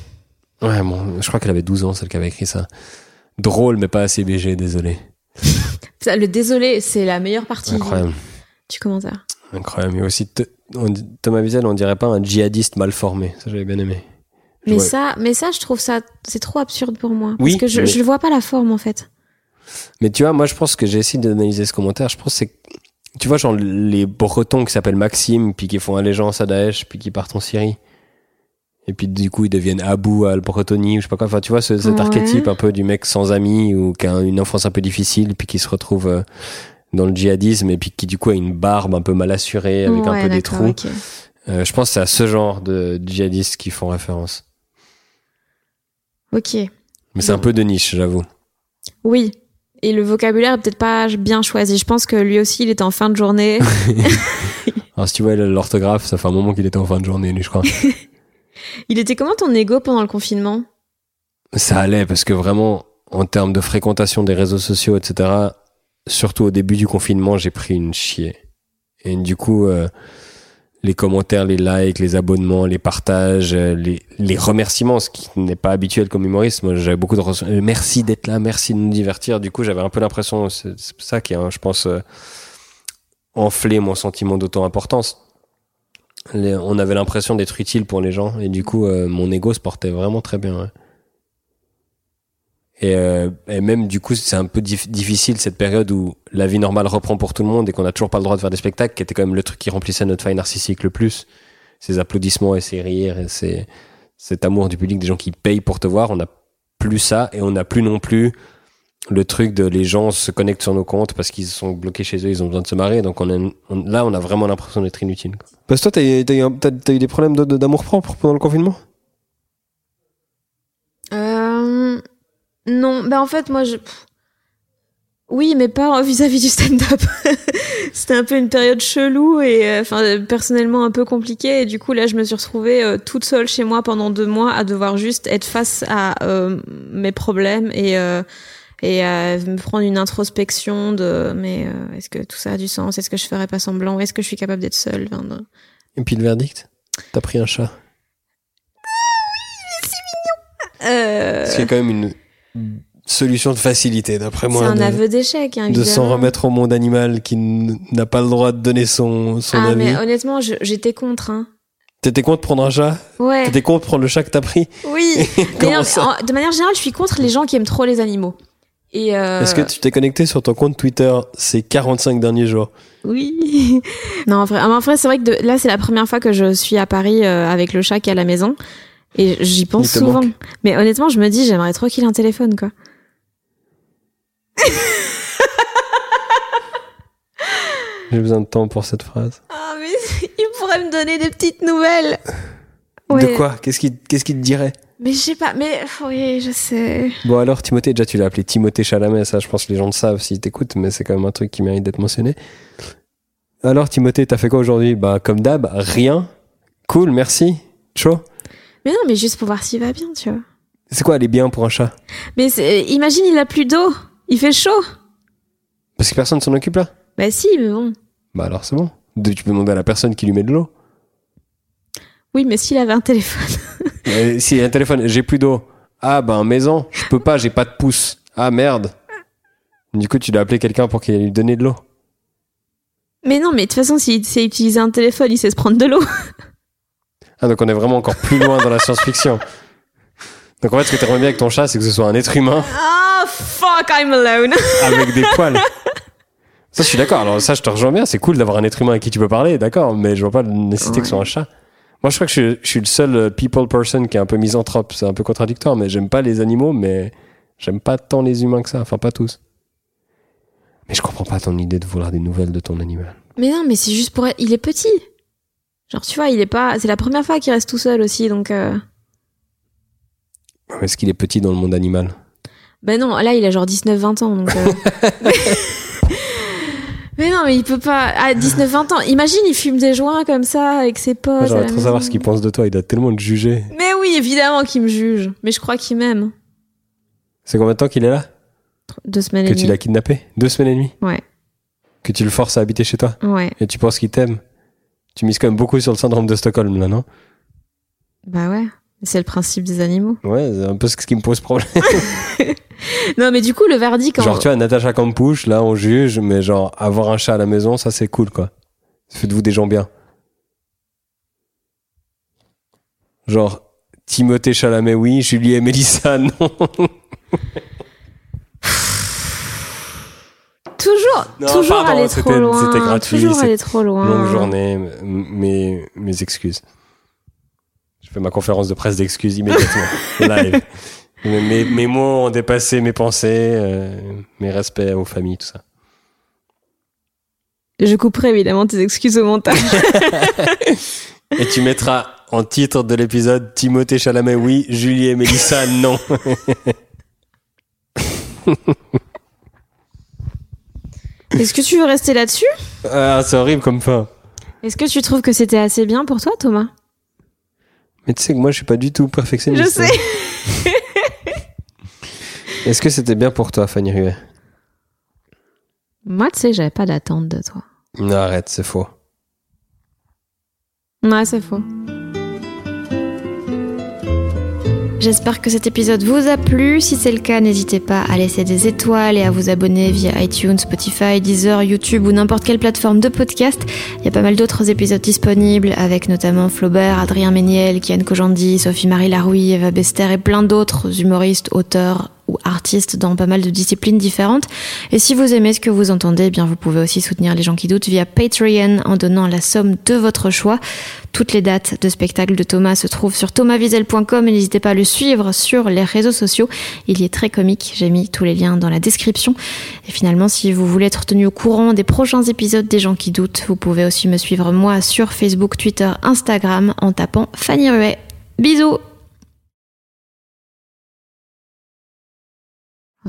Ouais, bon, je crois qu'elle avait 12 ans celle qui avait écrit ça. Drôle mais pas assez BG, désolé. Ça, Le désolé, c'est la meilleure partie Incroyable, du commentaire. incroyable. Mais aussi on Thomas Wiesel, on dirait pas un djihadiste mal formé. Ça j'avais bien aimé. Je Mais vois- ça, mais ça, je trouve ça, c'est trop absurde pour moi. Oui, parce que je, mais- je vois pas la forme en fait. Mais tu vois, moi je pense que j'ai essayé d'analyser ce commentaire. Je pense que c'est. Tu vois, genre les Bretons qui s'appellent Maxime, puis qui font allégeance à Daesh, puis qui partent en Syrie. Et puis du coup ils deviennent Abou al-Bretoni, ou je sais pas quoi. Enfin, tu vois, ce- cet Ouais. archétype un peu du mec sans amis, ou qui a une enfance un peu difficile, puis qui se retrouve euh, dans le djihadisme, et puis qui du coup a une barbe un peu mal assurée, avec un peu des trous. Euh, je pense que c'est à ce genre de djihadistes qui font référence. Ok. Mais c'est un peu de niche, j'avoue. Oui. Et le vocabulaire est peut-être pas bien choisi. Je pense que lui aussi, il était en fin de journée. Alors si tu vois l'orthographe, ça fait un moment qu'il était en fin de journée, lui, je crois. il était comment ton ego pendant le confinement? Ça allait parce que vraiment, en termes de fréquentation des réseaux sociaux, etc., surtout au début du confinement, j'ai pris une chier. Et du coup, euh, les commentaires, les likes, les abonnements, les partages, euh, les, les remerciements, ce qui n'est pas habituel comme humoriste. Moi, j'avais beaucoup de euh, merci d'être là, merci de nous divertir. Du coup, j'avais un peu l'impression, c'est ça qui a, je pense, euh, enflé mon sentiment d'auto-importance. On avait l'impression d'être utile pour les gens et du coup, euh, mon ego se portait vraiment très bien. Et, euh, et même du coup, c'est un peu dif- difficile cette période où la vie normale reprend pour tout le monde et qu'on n'a toujours pas le droit de faire des spectacles, qui était quand même le truc qui remplissait notre faille narcissique le plus. Ces applaudissements et ces rires et cet amour du public, des gens qui payent pour te voir. On n'a plus ça et on n'a plus non plus le truc de les gens se connectent sur nos comptes parce qu'ils sont bloqués chez eux, ils ont besoin de se marrer. Donc on a, on- là, on a vraiment l'impression d'être inutile. quoi. Parce que toi, t'as eu, des problèmes de- de- d'amour propre pendant le confinement? Euh, Non, ben en fait, moi, je... Oui, mais pas vis-à-vis du stand-up. C'était un peu une période chelou et euh, enfin personnellement un peu compliquée. Et du coup, là, je me suis retrouvée euh, toute seule chez moi pendant deux mois à devoir juste être face à euh, mes problèmes et euh, et à me prendre une introspection de mais euh, est-ce que tout ça a du sens? Est-ce que je ferais pas semblant? Est-ce que je suis capable d'être seule? Enfin, de- Et puis le verdict? T'as pris un chat? Euh, Ce qui est quand même une solution de facilité, d'après C'est moi. un de- aveu d'échec, hein, de s'en remettre au monde animal qui n'a pas le droit de donner son, son Ah, avis. mais honnêtement, j'étais contre. Hein. T'étais contre prendre un chat? Ouais. T'étais contre prendre le chat que t'as pris? Oui. Mais non, en- de manière générale, je suis contre les gens qui aiment trop les animaux. Et euh, Est-ce que tu t'es connecté sur ton compte Twitter ces 45 derniers jours? Oui. non, en vrai, en vrai c'est vrai que de- là, c'est la première fois que je suis à Paris euh, avec le chat qui est à la maison. Et j'y pense souvent. manque. Mais honnêtement, je me dis, j'aimerais trop qu'il ait un téléphone, quoi. J'ai besoin de temps pour cette phrase. Ah, mais il pourrait me donner des petites nouvelles. De quoi? Qu'est-ce qu'il qu'est-ce qu'il te dirait? Mais je sais pas, mais oui, je sais. Bon alors Timothée, déjà tu l'as appelé Timothée Chalamet, ça je pense que les gens le savent s'ils t'écoutent, mais c'est quand même un truc qui mérite d'être mentionné. Alors Timothée, t'as fait quoi aujourd'hui? Bah comme d'hab, rien. Cool, merci. Chaud? Mais non, mais juste pour voir s'il va bien, tu vois. C'est quoi aller bien pour un chat? Mais c'est- imagine, il a plus d'eau. Il fait chaud. Parce que personne s'en occupe là? Bah si, mais bon. Bah alors c'est bon. Tu peux demander à la personne qui lui met de l'eau. Oui, mais s'il avait un téléphone. Euh, si un téléphone, j'ai plus d'eau. Ah ben maison, je peux pas, j'ai pas de pouce. Ah merde. Du coup tu dois appeler quelqu'un pour qu'il lui donne de l'eau. Mais non, mais de toute façon, s'il sait utiliser un téléphone, il sait se prendre de l'eau. Ah donc on est vraiment encore plus loin dans la science-fiction. Donc en fait ce que t'aimerais bien avec ton chat c'est que ce soit un être humain Ah, fuck, I'm alone. avec des poils. Ça, je suis d'accord. Alors, ça, je te rejoins bien. C'est cool d'avoir un être humain avec qui tu peux parler, d'accord. Mais je vois pas la nécessité que ce soit un chat. Moi, je crois que je, suis- je suis le seul euh, people person qui est un peu misanthrope. C'est un peu contradictoire, mais j'aime pas les animaux, mais j'aime pas tant les humains que ça. Enfin, pas tous. Mais je comprends pas ton idée de vouloir des nouvelles de ton animal. Mais non, mais c'est juste pour être... Il est petit. Genre, tu vois, il est pas... C'est la première fois qu'il reste tout seul aussi, donc... Euh... Est-ce qu'il est petit dans le monde animal? Ben non, là, il a genre 19-20 ans, donc... euh, mais non, mais il peut pas... À 19-20 ans, imagine, il fume des joints comme ça, avec ses potes. J'aimerais trop savoir ce qu'il pense de toi. Il doit tellement te juger. Mais oui, évidemment qu'il me juge. Mais je crois qu'il m'aime. C'est combien de temps qu'il est là? Deux semaines Que et tu demie. l'as kidnappé? Deux semaines et demie? Ouais. Que tu le forces à habiter chez toi? Ouais. Et tu penses qu'il t'aime? Tu mises quand même beaucoup sur le syndrome de Stockholm, là, non? Bah ouais. C'est le principe des animaux. Ouais, c'est un peu ce qui me pose problème. Non, mais du coup, le verdict... Genre, en- tu vois, Natacha Campouche, là, on juge, mais genre, avoir un chat à la maison, ça, c'est cool, quoi. Faites-vous des gens bien. Genre, Timothée Chalamet, oui, Julie et Mélissa, non. Toujours, Non, toujours pardon, aller trop loin. c'était gratuit, Toujours aller trop loin. Longue journée, mes, mes excuses. Je fais ma conférence de presse d'excuses immédiatement, live. Mes, mes- mes mots ont dépassé mes pensées, euh, mes respects aux familles, tout ça. Je couperai évidemment tes excuses au montage. Et tu mettras en titre de l'épisode Timothée Chalamet, oui, Julie et Mélissa, non. Est-ce que tu veux rester là-dessus? Ah, c'est horrible comme fin. Est-ce que tu trouves que c'était assez bien pour toi, Thomas? Mais tu sais que moi, je suis pas du tout perfectionniste. Je sais. Est-ce que c'était bien pour toi, Fanny Ruet? Moi, tu sais, j'avais pas d'attente de toi. Non, arrête, c'est faux. Ouais, c'est faux. J'espère que cet épisode vous a plu. Si c'est le cas, n'hésitez pas à laisser des étoiles et à vous abonner via iTunes, Spotify, Deezer, YouTube ou n'importe quelle plateforme de podcast. Il y a pas mal d'autres épisodes disponibles avec notamment Flaubert, Adrien Méniel, Kian Kojandi, Sophie-Marie Larouille, Eva Bester et plein d'autres humoristes, auteurs ou artistes dans pas mal de disciplines différentes. Et si vous aimez ce que vous entendez, eh bien vous pouvez aussi soutenir les gens qui doutent via Patreon en donnant la somme de votre choix. Toutes les dates de spectacle de Thomas se trouvent sur thomaswiesel.com et n'hésitez pas à le suivre sur les réseaux sociaux. Il y est très comique, j'ai mis tous les liens dans la description. Et finalement, si vous voulez être tenu au courant des prochains épisodes des gens qui doutent, vous pouvez aussi me suivre moi sur Facebook, Twitter, Instagram en tapant Fanny Ruet. Bisous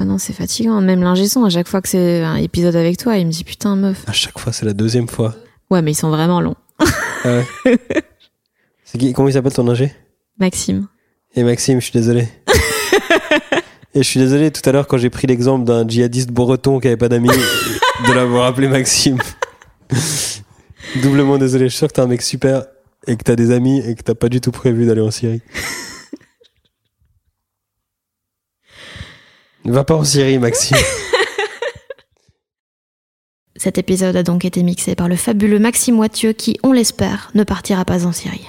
Ah non, c'est fatigant. Même l'ingé son, à chaque fois que c'est un épisode avec toi, il me dit putain, meuf. À chaque fois, c'est la deuxième fois. Ouais, mais ils sont vraiment longs. Ah ouais. c'est qui Comment il s'appelle ton ingé? Maxime. Et Maxime, je suis désolé. Et je suis désolé tout à l'heure quand j'ai pris l'exemple d'un djihadiste breton qui avait pas d'amis de l'avoir appelé Maxime. Doublement désolé. Je suis sûr que t'es un mec super et que t'as des amis et que t'as pas du tout prévu d'aller en Syrie. Va pas en Syrie, Maxime. Cet épisode a donc été mixé par le fabuleux Maxime Wattieu qui, on l'espère, ne partira pas en Syrie.